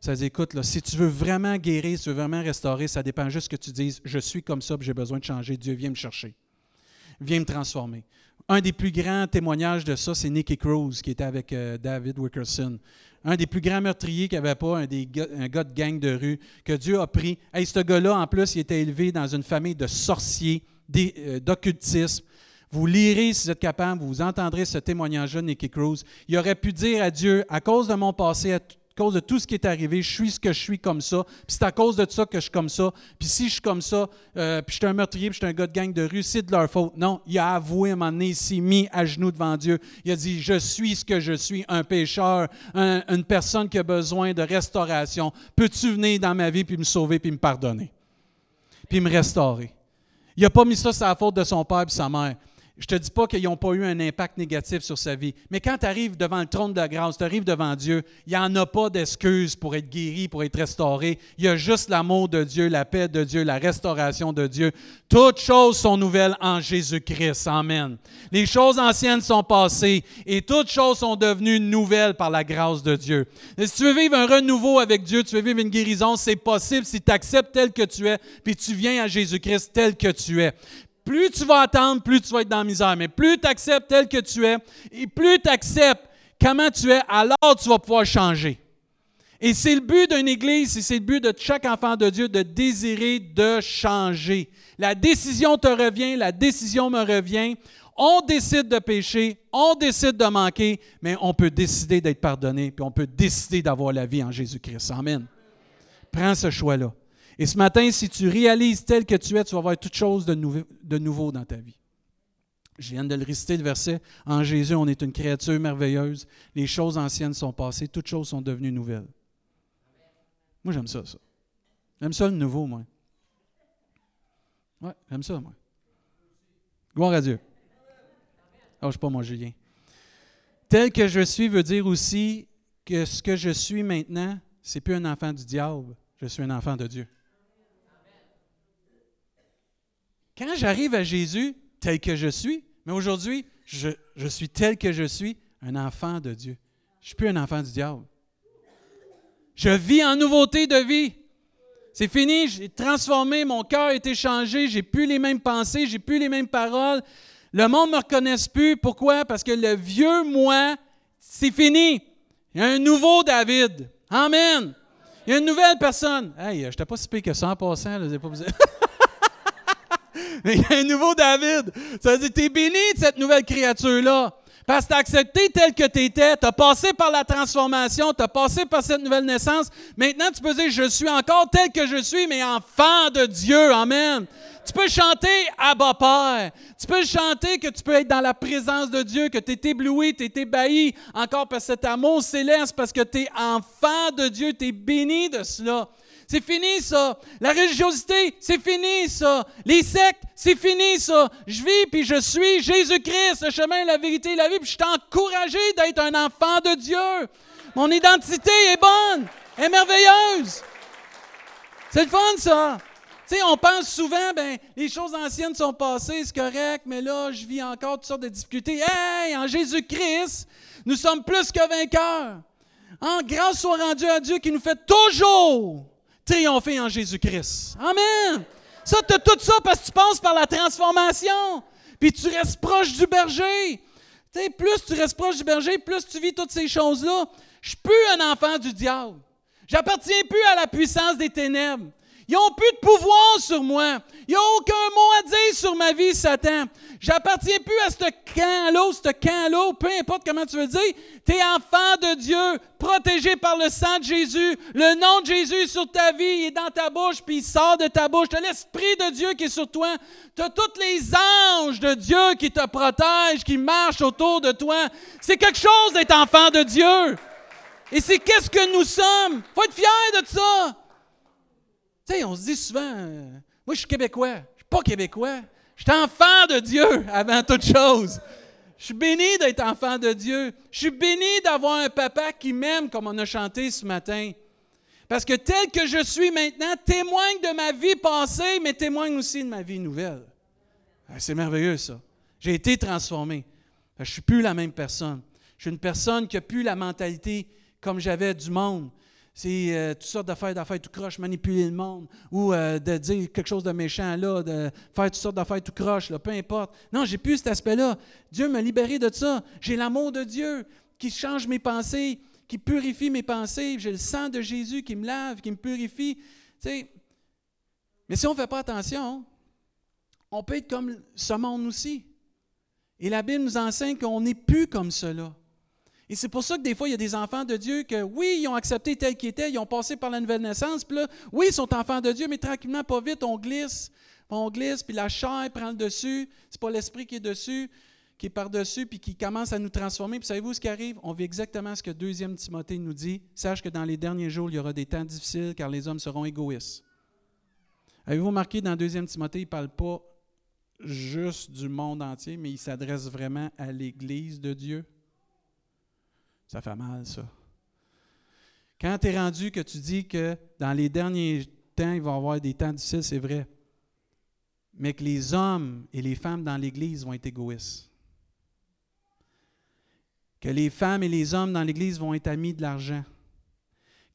A: Ça dit, écoute, là, si tu veux vraiment guérir, si tu veux vraiment restaurer, ça dépend juste que tu dises, je suis comme ça, j'ai besoin de changer. Dieu, viens me chercher. Viens me transformer. Un des plus grands témoignages de ça, c'est Nicky Cruz, qui était avec euh, David Wickerson un des plus grands meurtriers qui avait pas, un, gars, un gars de gang de rue, que Dieu a pris. Hey, ce gars-là, en plus, il était élevé dans une famille de sorciers, euh, d'occultisme. Vous lirez si vous êtes capable, vous entendrez ce témoignage-là de Nicky Cruz. Il aurait pu dire à Dieu, à cause de mon passé, à cause de tout ce qui est arrivé, je suis ce que je suis comme ça, puis c'est à cause de ça que je suis comme ça, puis si je suis comme ça, euh, puis je suis un meurtrier, puis je suis un gars de gang de rue, c'est de leur faute. Non, il a avoué à un moment mis à genoux devant Dieu. Il a dit, je suis ce que je suis, un pécheur, une personne qui a besoin de restauration. Peux-tu venir dans ma vie, puis me sauver, puis me pardonner, puis me restaurer? Il n'a pas mis ça sur la faute de son père et sa mère. Je ne te dis pas qu'ils n'ont pas eu un impact négatif sur sa vie, mais quand tu arrives devant le trône de la grâce, tu arrives devant Dieu, il n'y en a pas d'excuses pour être guéri, pour être restauré. Il y a juste l'amour de Dieu, la paix de Dieu, la restauration de Dieu. Toutes choses sont nouvelles en Jésus-Christ. Amen. Les choses anciennes sont passées et toutes choses sont devenues nouvelles par la grâce de Dieu. Si tu veux vivre un renouveau avec Dieu, tu veux vivre une guérison, c'est possible si tu acceptes tel que tu es, puis tu viens à Jésus-Christ tel que tu es. Plus tu vas attendre, plus tu vas être dans la misère. Mais plus tu acceptes tel que tu es, et plus tu acceptes comment tu es, alors tu vas pouvoir changer. Et c'est le but d'une Église, et c'est le but de chaque enfant de Dieu de désirer de changer. La décision te revient, la décision me revient. On décide de pécher, on décide de manquer, mais on peut décider d'être pardonné, puis on peut décider d'avoir la vie en Jésus-Christ. Amen. Prends ce choix-là. Et ce matin, si tu réalises tel que tu es, tu vas voir toute chose de, nouveau dans ta vie. Je viens de le réciter, le verset. En Jésus, on est une créature merveilleuse. Les choses anciennes sont passées, toutes choses sont devenues nouvelles. Moi, j'aime ça, ça. J'aime ça le nouveau, moi. Oui, j'aime ça, moi. Gloire à Dieu. Oh, je sais pas, moi, Julien. Tel que je suis veut dire aussi que ce que je suis maintenant, c'est plus un enfant du diable, je suis un enfant de Dieu. Quand j'arrive à Jésus tel que je suis, mais aujourd'hui, je, suis tel que je suis, un enfant de Dieu. Je ne suis plus un enfant du diable. Je vis en nouveauté de vie. C'est fini, j'ai transformé, mon cœur a été changé, j'ai plus les mêmes pensées, j'ai plus les mêmes paroles. Le monde ne me reconnaît plus. Pourquoi? Parce que le vieux moi, c'est fini. Il y a un nouveau David. Amen. Il y a une nouvelle personne. Hey, je n'étais pas si que ça en passant. Là, pas [LAUGHS] il y a un nouveau David. Ça veut dire, tu es béni de cette nouvelle créature-là. Parce que tu as accepté tel que tu étais, tu as passé par la transformation, tu as passé par cette nouvelle naissance. Maintenant, tu peux dire, je suis encore tel que je suis, mais enfant de Dieu. Amen. Tu peux chanter Abba Père. Tu peux chanter que tu peux être dans la présence de Dieu, que tu es ébloui, tu es ébahi encore par cet amour céleste, parce que tu es enfant de Dieu, tu es béni de cela. C'est fini ça. La religiosité, c'est fini ça. Les sectes, c'est fini ça. Je vis puis je suis Jésus-Christ, le chemin, la vérité et la vie. Puis je suis encouragé d'être un enfant de Dieu. Mon identité est bonne, est merveilleuse. C'est le fun ça. Tu sais, on pense souvent, ben, les choses anciennes sont passées, c'est correct, mais là, je vis encore toutes sortes de difficultés. Hey, en Jésus-Christ, nous sommes plus que vainqueurs. En grâce soit rendue à Dieu qui nous fait toujours triompher en Jésus-Christ. Amen. Ça, tu as tout ça parce que tu passes par la transformation. Puis tu restes proche du berger. Tu sais, plus tu restes proche du berger, plus tu vis toutes ces choses-là. Je suis plus un enfant du diable. J'appartiens plus à la puissance des ténèbres. Ils n'ont plus de pouvoir sur moi. Ils n'ont aucun mot à dire sur ma vie, Satan. J'appartiens plus à ce camp-là, ce camp-là, peu importe comment tu veux dire. Tu es enfant de Dieu, protégé par le sang de Jésus. Le nom de Jésus est sur ta vie, il est dans ta bouche, puis il sort de ta bouche. Tu l'Esprit de Dieu qui est sur toi. Tu as tous les anges de Dieu qui te protègent, qui marchent autour de toi. C'est quelque chose d'être enfant de Dieu. Et c'est qu'est-ce que nous sommes. Faut être fier de ça. Tu sais, on se dit souvent, euh, moi je suis québécois. Je suis pas québécois. Je suis enfant de Dieu avant toute chose. Je suis béni d'être enfant de Dieu. Je suis béni d'avoir un papa qui m'aime, comme on a chanté ce matin. Parce que tel que je suis maintenant, témoigne de ma vie passée, mais témoigne aussi de ma vie nouvelle. Ah, c'est merveilleux, ça. J'ai été transformé. Je ne suis plus la même personne. Je suis une personne qui n'a plus la mentalité comme j'avais du monde c'est euh, toutes sortes d'affaires, d'affaires tout croche, manipuler le monde, ou euh, de dire quelque chose de méchant là, de faire toutes sortes d'affaires tout croche, peu importe. Non, j'ai plus cet aspect-là. Dieu m'a libéré de ça. J'ai l'amour de Dieu qui change mes pensées, qui purifie mes pensées. J'ai le sang de Jésus qui me lave, qui me purifie. Mais si on ne fait pas attention, on peut être comme ce monde aussi. Et la Bible nous enseigne qu'on n'est plus comme cela. Et c'est pour ça que des fois, il y a des enfants de Dieu que, oui, ils ont accepté tel qu'ils étaient, ils ont passé par la nouvelle naissance, puis là, oui, ils sont enfants de Dieu, mais tranquillement, pas vite, on glisse, on glisse, puis la chair prend le dessus. C'est pas l'esprit qui est dessus, qui est par-dessus, puis qui commence à nous transformer. Puis savez-vous ce qui arrive? On vit exactement ce que 2 Timothée nous dit. Sache que dans les derniers jours, il y aura des temps difficiles, car les hommes seront égoïstes. Avez-vous remarqué, dans 2 Timothée, il ne parle pas juste du monde entier, mais il s'adresse vraiment à l'Église de Dieu? Ça fait mal, ça. Quand tu es rendu que tu dis que dans les derniers temps, il va y avoir des temps difficiles, c'est vrai. Mais que les hommes et les femmes dans l'Église vont être égoïstes. Que les femmes et les hommes dans l'Église vont être amis de l'argent.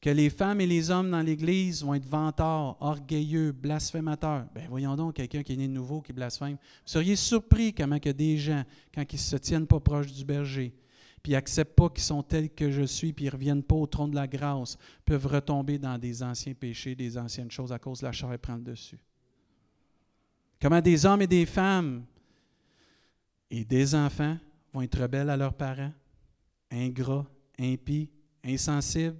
A: Que les femmes et les hommes dans l'Église vont être vantards, orgueilleux, blasphémateurs. Ben voyons donc quelqu'un qui est né de nouveau qui blasphème. Vous seriez surpris comment que des gens, quand ils ne se tiennent pas proches du berger, puis n'acceptent pas qu'ils sont tels que je suis, puis ils ne reviennent pas au trône de la grâce, peuvent retomber dans des anciens péchés, des anciennes choses à cause de la chair prend le dessus. Comment des hommes et des femmes et des enfants vont être rebelles à leurs parents, ingrats, impies, insensibles,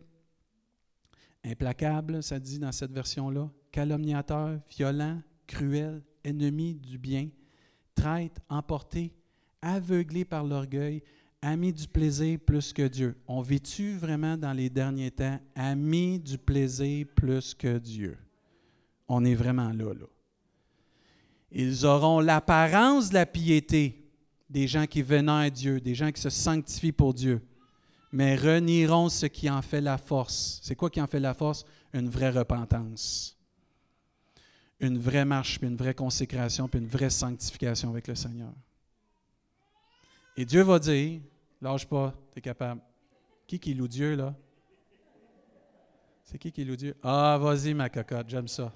A: implacables, ça dit dans cette version-là, calomniateurs, violents, cruels, ennemis du bien, traîtres, emportés, aveuglés par l'orgueil, amis du plaisir plus que Dieu. On vit-tu vraiment dans les derniers temps amis du plaisir plus que Dieu? On est vraiment là, là. Ils auront l'apparence de la piété des gens qui vénèrent Dieu, des gens qui se sanctifient pour Dieu, mais renieront ce qui en fait la force. C'est quoi qui en fait la force? Une vraie repentance, une vraie marche, puis une vraie consécration, puis une vraie sanctification avec le Seigneur. Et Dieu va dire, Lâche pas, tu es capable. Qui qui loue Dieu, là? C'est qui qui loue Dieu? Ah, vas-y, ma cocotte, j'aime ça.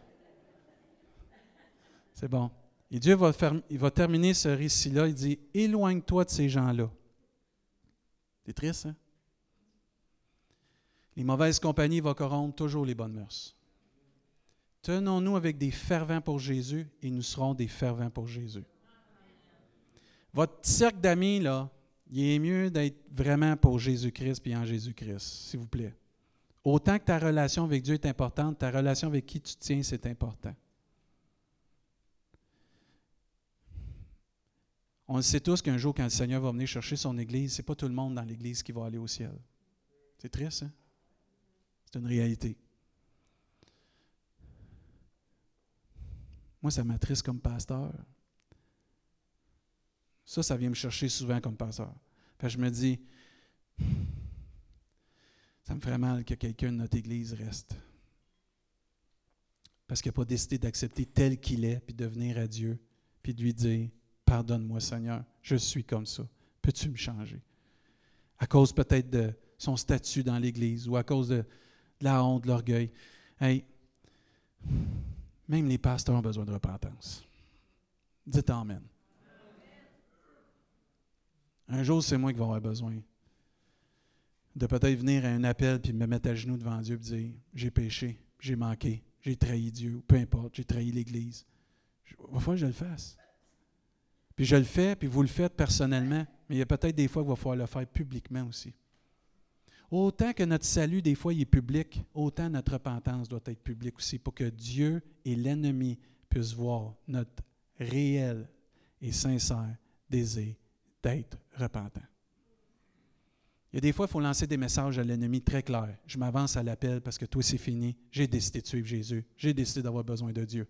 A: C'est bon. Et Dieu va, faire, il va terminer ce récit-là. Il dit Éloigne-toi de ces gens-là. C'est triste, hein? Les mauvaises compagnies vont corrompre toujours les bonnes mœurs. Tenons-nous avec des fervents pour Jésus et nous serons des fervents pour Jésus. Votre cercle d'amis, là, il est mieux d'être vraiment pour Jésus-Christ puis en Jésus-Christ, s'il vous plaît. Autant que ta relation avec Dieu est importante, ta relation avec qui tu tiens, c'est important. On le sait tous qu'un jour, quand le Seigneur va venir chercher son Église, ce n'est pas tout le monde dans l'Église qui va aller au ciel. C'est triste, hein? C'est une réalité. Moi, ça m'attriste comme pasteur. Ça, ça vient me chercher souvent comme pasteur. je me dis, ça me ferait mal que quelqu'un de notre Église reste. Parce qu'il n'a pas décidé d'accepter tel qu'il est, puis de venir à Dieu, puis de lui dire, pardonne-moi Seigneur, je suis comme ça. Peux-tu me changer? À cause peut-être de son statut dans l'Église ou à cause de, de la honte, de l'orgueil. Hey, même les pasteurs ont besoin de repentance. Dites Amen. Un jour, c'est moi qui vais avoir besoin de peut-être venir à un appel puis me mettre à genoux devant Dieu et dire J'ai péché, j'ai manqué, j'ai trahi Dieu, peu importe, j'ai trahi l'Église. Il va falloir que je le fasse. Puis je le fais, puis vous le faites personnellement, mais il y a peut-être des fois qu'il va falloir le faire publiquement aussi. Autant que notre salut, des fois, il est public, autant notre repentance doit être publique aussi, pour que Dieu et l'ennemi puissent voir notre réel et sincère désir d'être repentant. Il y a des fois, il faut lancer des messages à l'ennemi très clairs. Je m'avance à l'appel parce que tout c'est fini. J'ai décidé de suivre Jésus. J'ai décidé d'avoir besoin de Dieu.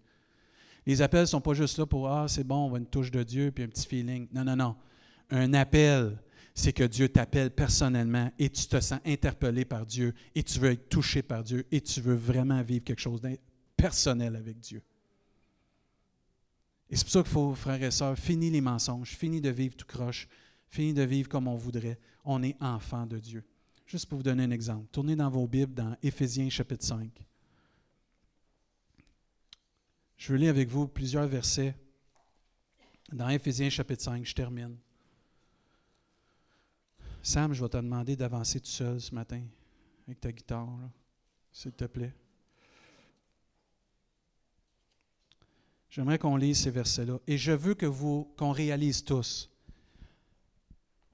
A: Les appels ne sont pas juste là pour Ah, c'est bon, on va une touche de Dieu puis un petit feeling. Non, non, non. Un appel, c'est que Dieu t'appelle personnellement et tu te sens interpellé par Dieu et tu veux être touché par Dieu et tu veux vraiment vivre quelque chose de personnel avec Dieu. Et c'est pour ça qu'il faut, frères et sœurs, finir les mensonges, finir de vivre tout croche, finir de vivre comme on voudrait. On est enfant de Dieu. Juste pour vous donner un exemple, tournez dans vos Bibles dans Éphésiens chapitre 5. Je veux lire avec vous plusieurs versets dans Éphésiens chapitre 5. Je termine. Sam, je vais te demander d'avancer tout seul ce matin avec ta guitare, s'il te plaît. J'aimerais qu'on lise ces versets-là. Et je veux que vous, qu'on réalise tous.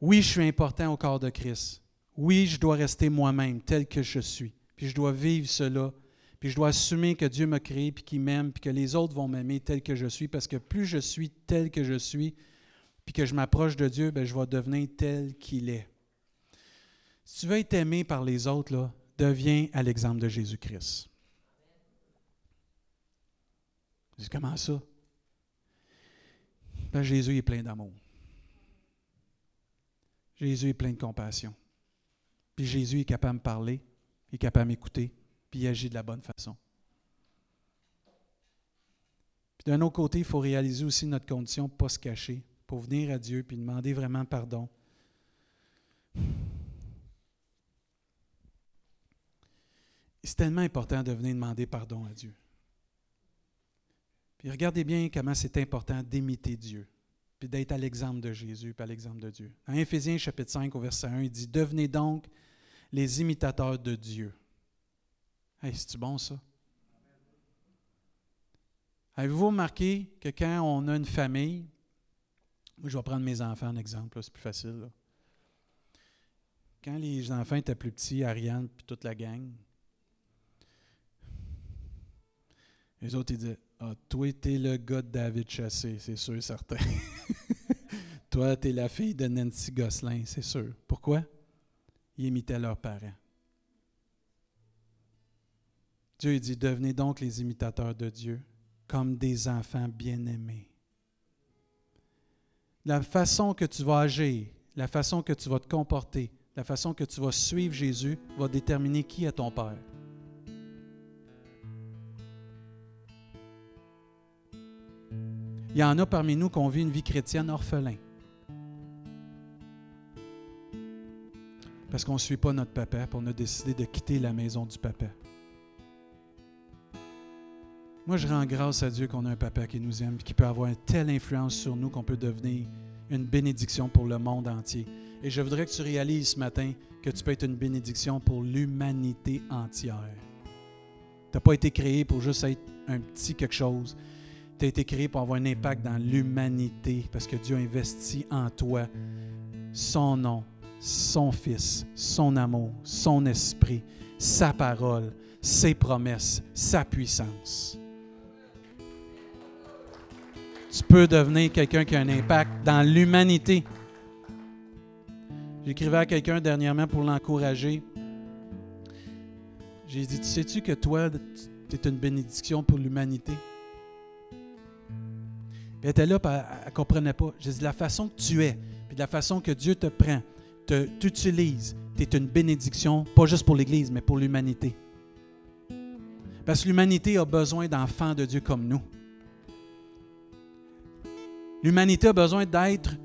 A: Oui, je suis important au corps de Christ. Oui, je dois rester moi-même tel que je suis. Puis je dois vivre cela. Puis je dois assumer que Dieu m'a créé, puis qu'il m'aime, puis que les autres vont m'aimer tel que je suis. Parce que plus je suis tel que je suis, puis que je m'approche de Dieu, bien, je vais devenir tel qu'il est. Si tu veux être aimé par les autres, deviens à l'exemple de Jésus-Christ. Comment ça? Jésus est plein d'amour. Jésus est plein de compassion. Puis Jésus est capable de me parler, il est capable de m'écouter, puis il agit de la bonne façon. Puis d'un autre côté, il faut réaliser aussi notre condition, pas se cacher, pour venir à Dieu, puis demander vraiment pardon. C'est tellement important de venir demander pardon à Dieu. Regardez bien comment c'est important d'imiter Dieu, puis d'être à l'exemple de Jésus, puis à l'exemple de Dieu. Dans Éphésiens chapitre 5 au verset 1, il dit, Devenez donc les imitateurs de Dieu. Hey, c'est-tu bon ça? Avez-vous remarqué que quand on a une famille, je vais prendre mes enfants en exemple, c'est plus facile. Quand les enfants étaient plus petits, Ariane puis toute la gang, les autres ils disaient ah, toi, t'es le gars de David Chassé, c'est sûr, certain. [LAUGHS] toi, t'es la fille de Nancy Gosselin, c'est sûr. Pourquoi? Ils imitaient leurs parents. Dieu dit, devenez donc les imitateurs de Dieu, comme des enfants bien-aimés. La façon que tu vas agir, la façon que tu vas te comporter, la façon que tu vas suivre Jésus va déterminer qui est ton Père. Il y en a parmi nous qui ont vu une vie chrétienne orphelin. Parce qu'on ne suit pas notre papa, puis on a décidé de quitter la maison du papa. Moi, je rends grâce à Dieu qu'on a un papa qui nous aime, qui peut avoir une telle influence sur nous qu'on peut devenir une bénédiction pour le monde entier. Et je voudrais que tu réalises ce matin que tu peux être une bénédiction pour l'humanité entière. Tu n'as pas été créé pour juste être un petit quelque chose tu as été créé pour avoir un impact dans l'humanité parce que Dieu a investi en toi son nom, son Fils, son amour, son esprit, sa parole, ses promesses, sa puissance. Tu peux devenir quelqu'un qui a un impact dans l'humanité. J'écrivais à quelqu'un dernièrement pour l'encourager. J'ai dit, tu sais-tu que toi, tu es une bénédiction pour l'humanité? Elle était là, elle ne comprenait pas. J'ai dit, la façon que tu es, puis la façon que Dieu te prend, t'utilise, tu es une bénédiction, pas juste pour l'Église, mais pour l'humanité. Parce que l'humanité a besoin d'enfants de Dieu comme nous. L'humanité a besoin d'être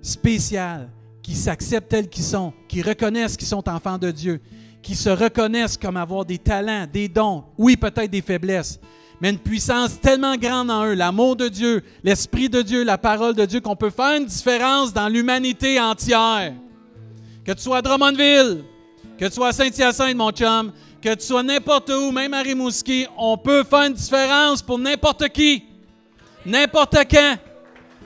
A: spécial, qui s'acceptent tels qu'ils sont, qui reconnaissent qu'ils sont enfants de Dieu, qui se reconnaissent comme avoir des talents, des dons, oui, peut-être des faiblesses, mais une puissance tellement grande en eux, l'amour de Dieu, l'Esprit de Dieu, la parole de Dieu, qu'on peut faire une différence dans l'humanité entière. Que tu sois Drummondville, que tu sois à Saint-Hyacinthe, mon chum, que tu sois n'importe où, même à Rimouski, on peut faire une différence pour n'importe qui, n'importe quand.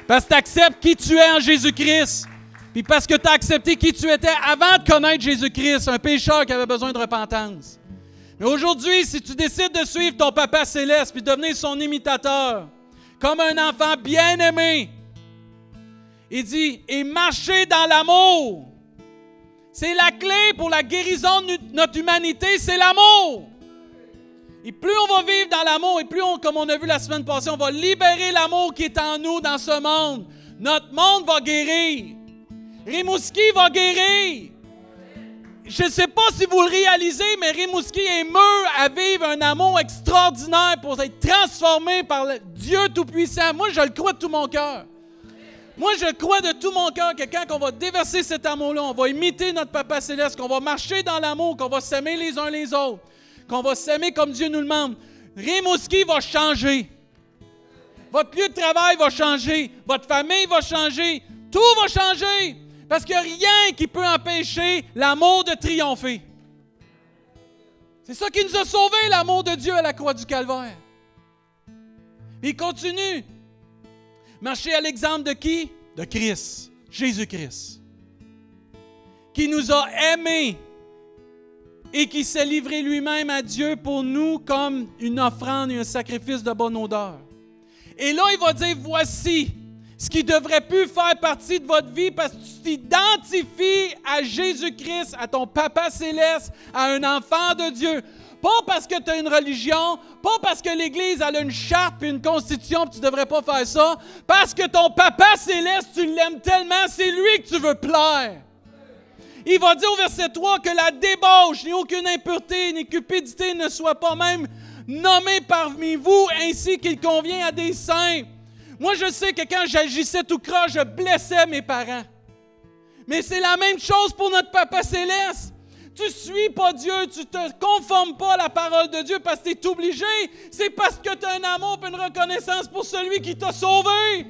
A: Parce que tu acceptes qui tu es en Jésus-Christ. Puis parce que tu as accepté qui tu étais avant de connaître Jésus-Christ, un pécheur qui avait besoin de repentance. Mais aujourd'hui, si tu décides de suivre ton Papa céleste puis devenir son imitateur, comme un enfant bien-aimé, il dit, et marcher dans l'amour. C'est la clé pour la guérison de notre humanité, c'est l'amour. Et plus on va vivre dans l'amour, et plus, on, comme on a vu la semaine passée, on va libérer l'amour qui est en nous dans ce monde. Notre monde va guérir. Rimouski va guérir. Je ne sais pas si vous le réalisez, mais Rimouski est mûr à vivre un amour extraordinaire pour être transformé par le Dieu Tout-Puissant. Moi, je le crois de tout mon cœur. Moi, je crois de tout mon cœur que quand on va déverser cet amour-là, on va imiter notre Papa Céleste, qu'on va marcher dans l'amour, qu'on va s'aimer les uns les autres, qu'on va s'aimer comme Dieu nous le demande. Rimouski va changer. Votre lieu de travail va changer. Votre famille va changer. Tout va changer. Parce qu'il n'y a rien qui peut empêcher l'amour de triompher. C'est ça qui nous a sauvés, l'amour de Dieu à la croix du Calvaire. Il continue. Marcher à l'exemple de qui? De Christ, Jésus-Christ, qui nous a aimés et qui s'est livré lui-même à Dieu pour nous comme une offrande et un sacrifice de bonne odeur. Et là, il va dire, voici, ce qui devrait plus faire partie de votre vie parce que tu t'identifies à Jésus-Christ, à ton Papa céleste, à un enfant de Dieu. Pas parce que tu as une religion, pas parce que l'Église a une charte et une constitution, et tu devrais pas faire ça, parce que ton Papa céleste, tu l'aimes tellement, c'est lui que tu veux plaire. Il va dire au verset 3 que la débauche, ni aucune impureté, ni cupidité ne soit pas même nommée parmi vous, ainsi qu'il convient à des saints. Moi, je sais que quand j'agissais tout croche, je blessais mes parents. Mais c'est la même chose pour notre Papa Céleste. Tu ne suis pas Dieu, tu ne te conformes pas à la parole de Dieu parce que tu es obligé. C'est parce que tu as un amour et une reconnaissance pour celui qui t'a sauvé.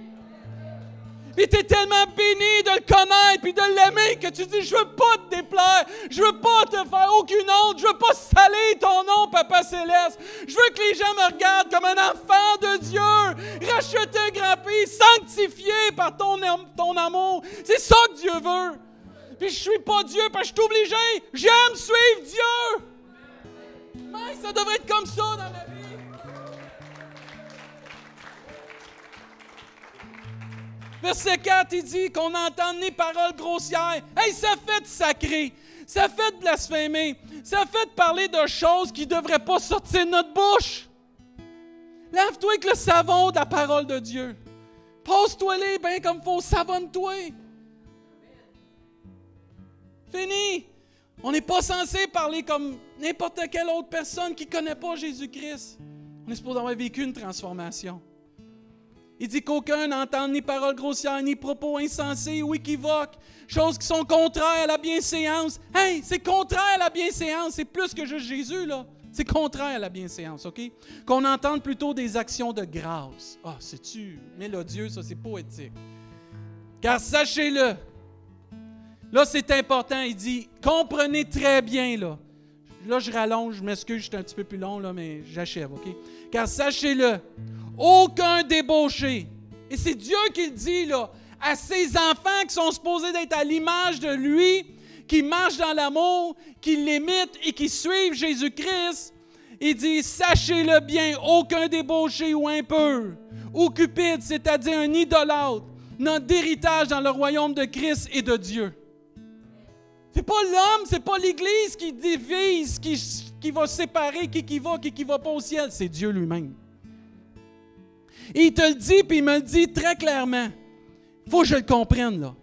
A: Puis tu es tellement béni de le connaître puis de l'aimer que tu dis Je veux pas te déplaire, je veux pas te faire aucune honte, je veux pas saler ton nom, Papa Céleste. Je veux que les gens me regardent comme un enfant de Dieu, racheté, pays, sanctifié par ton, ton amour. C'est ça que Dieu veut. Puis je suis pas Dieu parce que je suis obligé. J'aime suivre Dieu. Mais ça devrait être comme ça dans la vie. Verset 4, il dit qu'on entend des paroles grossières. Hey, ça fait de sacré. Ça fait de blasphémer. Ça fait de parler de choses qui ne devraient pas sortir de notre bouche. Lave-toi avec le savon de la parole de Dieu. Pose-toi les bien comme faut. Savonne-toi. Fini. On n'est pas censé parler comme n'importe quelle autre personne qui ne connaît pas Jésus-Christ. On est supposé avoir vécu une transformation. Il dit qu'aucun n'entende ni paroles grossières, ni propos insensés ou équivoques, choses qui sont contraires à la bienséance. Hey, c'est contraire à la bienséance, c'est plus que juste Jésus, là. C'est contraire à la bienséance, OK? Qu'on entende plutôt des actions de grâce. Ah, c'est-tu mélodieux, ça, c'est poétique. Car sachez-le, là, c'est important, il dit, comprenez très bien, là. Là, je rallonge, je m'excuse, je suis un petit peu plus long, là, mais j'achève, OK? Car sachez-le, aucun débauché. Et c'est Dieu qui le dit, là, à ses enfants qui sont supposés d'être à l'image de lui, qui marchent dans l'amour, qui l'imitent et qui suivent Jésus-Christ. Il dit, sachez-le bien, aucun débauché ou impur, ou cupide, c'est-à-dire un idolâtre, n'a d'héritage dans le royaume de Christ et de Dieu. C'est pas l'homme, c'est pas l'Église qui divise, qui, qui va séparer qui qui va, qui qui va pas au ciel. C'est Dieu lui-même. Il te le dit, puis il me le dit très clairement. Il faut que je le comprenne, là.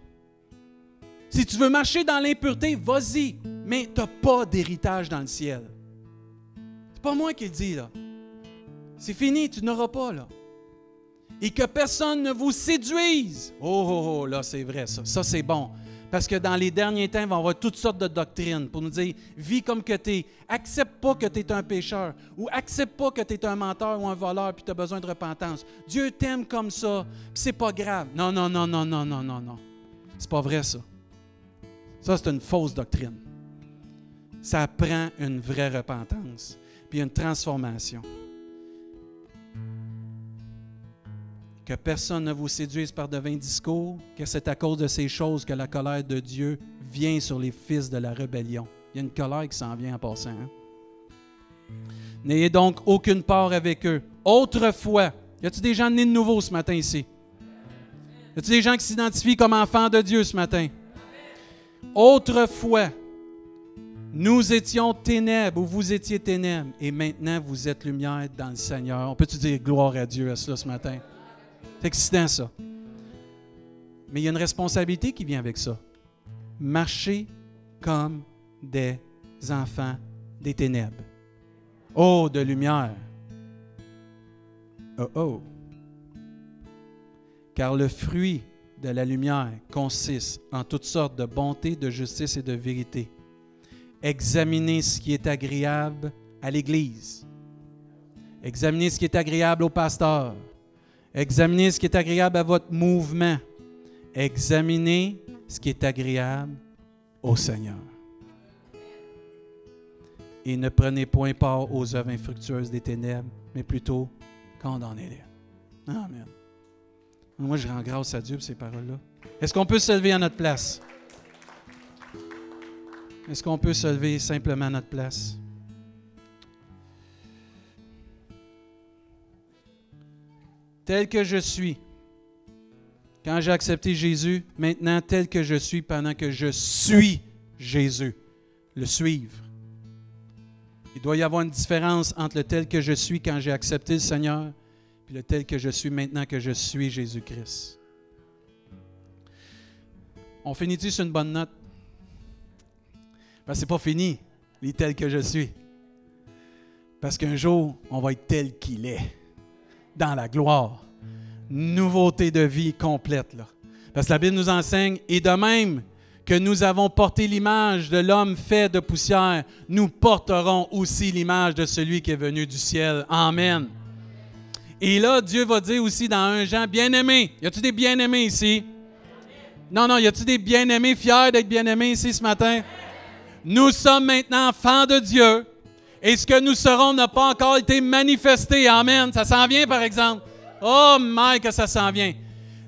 A: Si tu veux marcher dans l'impureté, vas-y, mais tu n'as pas d'héritage dans le ciel. C'est pas moi qui le dis, là. C'est fini, tu n'auras pas, là. Et que personne ne vous séduise. Oh, oh, oh là, c'est vrai, ça. Ça, c'est bon. Parce que dans les derniers temps, il va y avoir toutes sortes de doctrines pour nous dire vis comme que tu es. Accepte pas que tu es un pécheur ou accepte pas que tu es un menteur ou un voleur puis tu as besoin de repentance. Dieu t'aime comme ça, puis c'est pas grave. Non, non, non, non, non, non, non, non. C'est pas vrai ça. Ça, c'est une fausse doctrine. ça prend une vraie repentance, puis une transformation. Que personne ne vous séduise par de vains discours, que c'est à cause de ces choses que la colère de Dieu vient sur les fils de la rébellion. Il y a une colère qui s'en vient en passant. Hein? N'ayez donc aucune part avec eux. Autrefois, y a-t-il des gens nés de nouveau ce matin ici? Y a-t-il des gens qui s'identifient comme enfants de Dieu ce matin? Autrefois, nous étions ténèbres ou vous étiez ténèbres et maintenant vous êtes lumière dans le Seigneur. On peut-tu dire gloire à Dieu à cela ce matin? C'est excitant ça. Mais il y a une responsabilité qui vient avec ça. Marcher comme des enfants des ténèbres. Oh, de lumière. Oh oh. Car le fruit de la lumière consiste en toutes sortes de bonté, de justice et de vérité. Examinez ce qui est agréable à l'Église. Examinez ce qui est agréable au pasteur. Examinez ce qui est agréable à votre mouvement. Examinez ce qui est agréable au Seigneur et ne prenez point part aux œuvres infructueuses des ténèbres, mais plutôt condamnez-les. Amen. Moi, je rends grâce à Dieu pour ces paroles-là. Est-ce qu'on peut se lever à notre place? Est-ce qu'on peut se lever simplement à notre place? Tel que je suis, quand j'ai accepté Jésus, maintenant tel que je suis pendant que je suis Jésus, le suivre. Il doit y avoir une différence entre le tel que je suis quand j'ai accepté le Seigneur et le tel que je suis maintenant que je suis Jésus-Christ. On finit-tu sur une bonne note? Ben, c'est pas fini, les tels que je suis. Parce qu'un jour, on va être tel qu'il est, dans la gloire. Nouveauté de vie complète. Là. Parce que la Bible nous enseigne, et de même, que nous avons porté l'image de l'homme fait de poussière, nous porterons aussi l'image de celui qui est venu du ciel. Amen. Et là, Dieu va dire aussi dans un Jean, bien-aimé. Y a-t-il des bien-aimés ici? Non, non, y a-t-il des bien-aimés? Fiers d'être bien-aimés ici ce matin? Nous sommes maintenant enfants de Dieu. Et ce que nous serons n'a pas encore été manifesté. Amen. Ça s'en vient, par exemple. Oh, my, que ça s'en vient.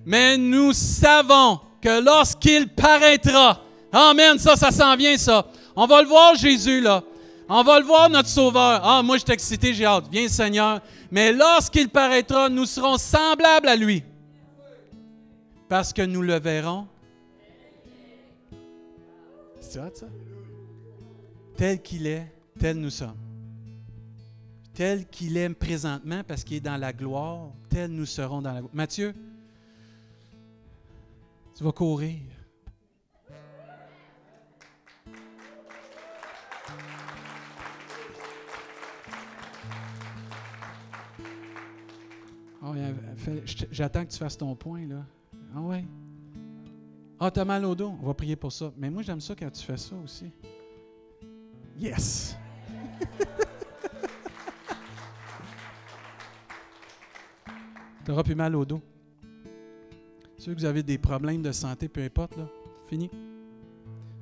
A: Mais nous savons que lorsqu'il paraîtra, Amen, ça, ça s'en vient, ça. On va le voir, Jésus, là. On va le voir, notre Sauveur. Ah, moi, je suis excité, j'ai hâte. Viens, Seigneur. Mais lorsqu'il paraîtra, nous serons semblables à lui. Parce que nous le verrons. C'est ça, ça? Tel qu'il est, tel nous sommes. Tel qu'il est présentement, parce qu'il est dans la gloire, tel nous serons dans la gloire. Matthieu, tu vas courir. Oh, J'attends que tu fasses ton point, là. Ah ouais? Ah, t'as mal au dos. On va prier pour ça. Mais moi, j'aime ça quand tu fais ça aussi. Yes! [LAUGHS] tu n'auras plus mal au dos. Ceux que vous avez des problèmes de santé, peu importe, là, fini.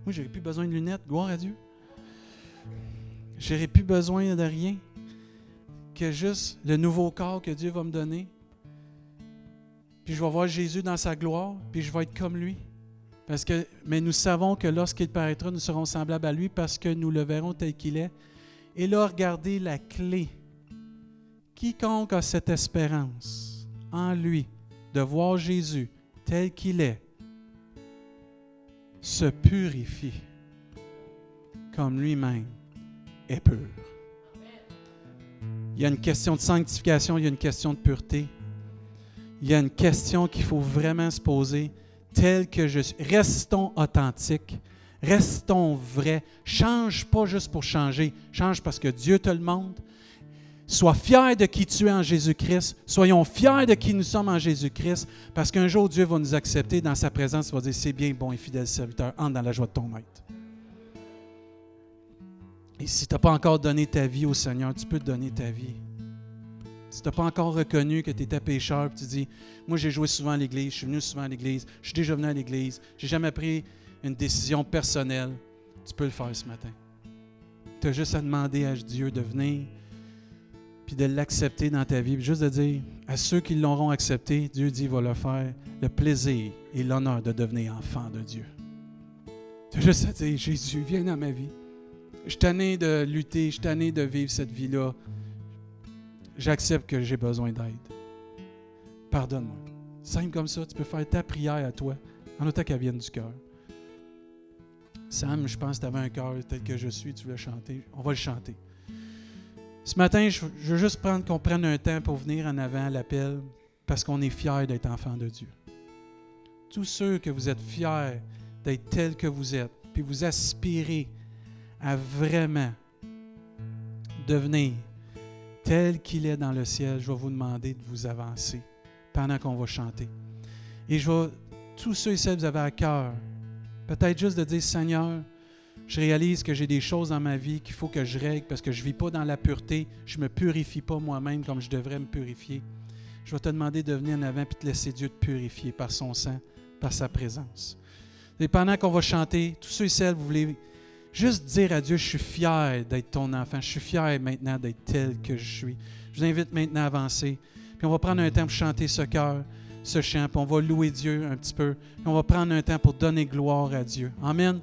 A: Moi, j'aurais plus besoin de lunettes, gloire à Dieu. J'aurais plus besoin de rien que juste le nouveau corps que Dieu va me donner. Puis je vais voir Jésus dans sa gloire, puis je vais être comme lui. Parce que, mais nous savons que lorsqu'il paraîtra, nous serons semblables à lui parce que nous le verrons tel qu'il est. Et là, regardez la clé. Quiconque a cette espérance en lui de voir Jésus tel qu'il est, se purifie comme lui-même est pur. Il y a une question de sanctification, il y a une question de pureté. Il y a une question qu'il faut vraiment se poser, tel que je suis. Restons authentiques, restons vrais. Change pas juste pour changer, change parce que Dieu te le montre, Sois fier de qui tu es en Jésus-Christ. Soyons fiers de qui nous sommes en Jésus-Christ, parce qu'un jour, Dieu va nous accepter dans sa présence. Il va dire, c'est bien, bon et fidèle serviteur, entre dans la joie de ton maître. Et si tu n'as pas encore donné ta vie au Seigneur, tu peux donner ta vie. Si tu n'as pas encore reconnu que tu étais pécheur, tu dis, moi j'ai joué souvent à l'Église, je suis venu souvent à l'Église, je suis déjà venu à l'Église, j'ai jamais pris une décision personnelle, tu peux le faire ce matin. tu as juste à demander à Dieu de venir, puis de l'accepter dans ta vie, puis juste de dire à ceux qui l'auront accepté, Dieu dit, va leur faire le plaisir et l'honneur de devenir enfant de Dieu. As juste à dire, Jésus, viens dans ma vie. Je suis de lutter, je suis de vivre cette vie-là. J'accepte que j'ai besoin d'aide. Pardonne-moi. Simple comme ça, tu peux faire ta prière à toi, en autant qu'elle vienne du cœur. Sam, je pense que tu avais un cœur tel que je suis, tu voulais chanter? On va le chanter. Ce matin, je veux juste prendre qu'on prenne un temps pour venir en avant à l'appel parce qu'on est fiers d'être enfants de Dieu. Tous ceux que vous êtes fiers d'être tels que vous êtes, puis vous aspirez à vraiment devenir tel qu'il est dans le ciel, je vais vous demander de vous avancer pendant qu'on va chanter. Et je vais, tous ceux et celles que vous avez à cœur, peut-être juste de dire, Seigneur, je réalise que j'ai des choses dans ma vie qu'il faut que je règle parce que je ne vis pas dans la pureté, je ne me purifie pas moi-même comme je devrais me purifier. Je vais te demander de venir en avant et de laisser Dieu te purifier par son sang, par sa présence. Et pendant qu'on va chanter, tous ceux et celles, vous voulez juste dire à Dieu, je suis fier d'être ton enfant, je suis fier maintenant d'être tel que je suis. Je vous invite maintenant à avancer. Puis on va prendre un temps pour chanter ce cœur, ce chant, puis on va louer Dieu un petit peu. Puis on va prendre un temps pour donner gloire à Dieu. Amen.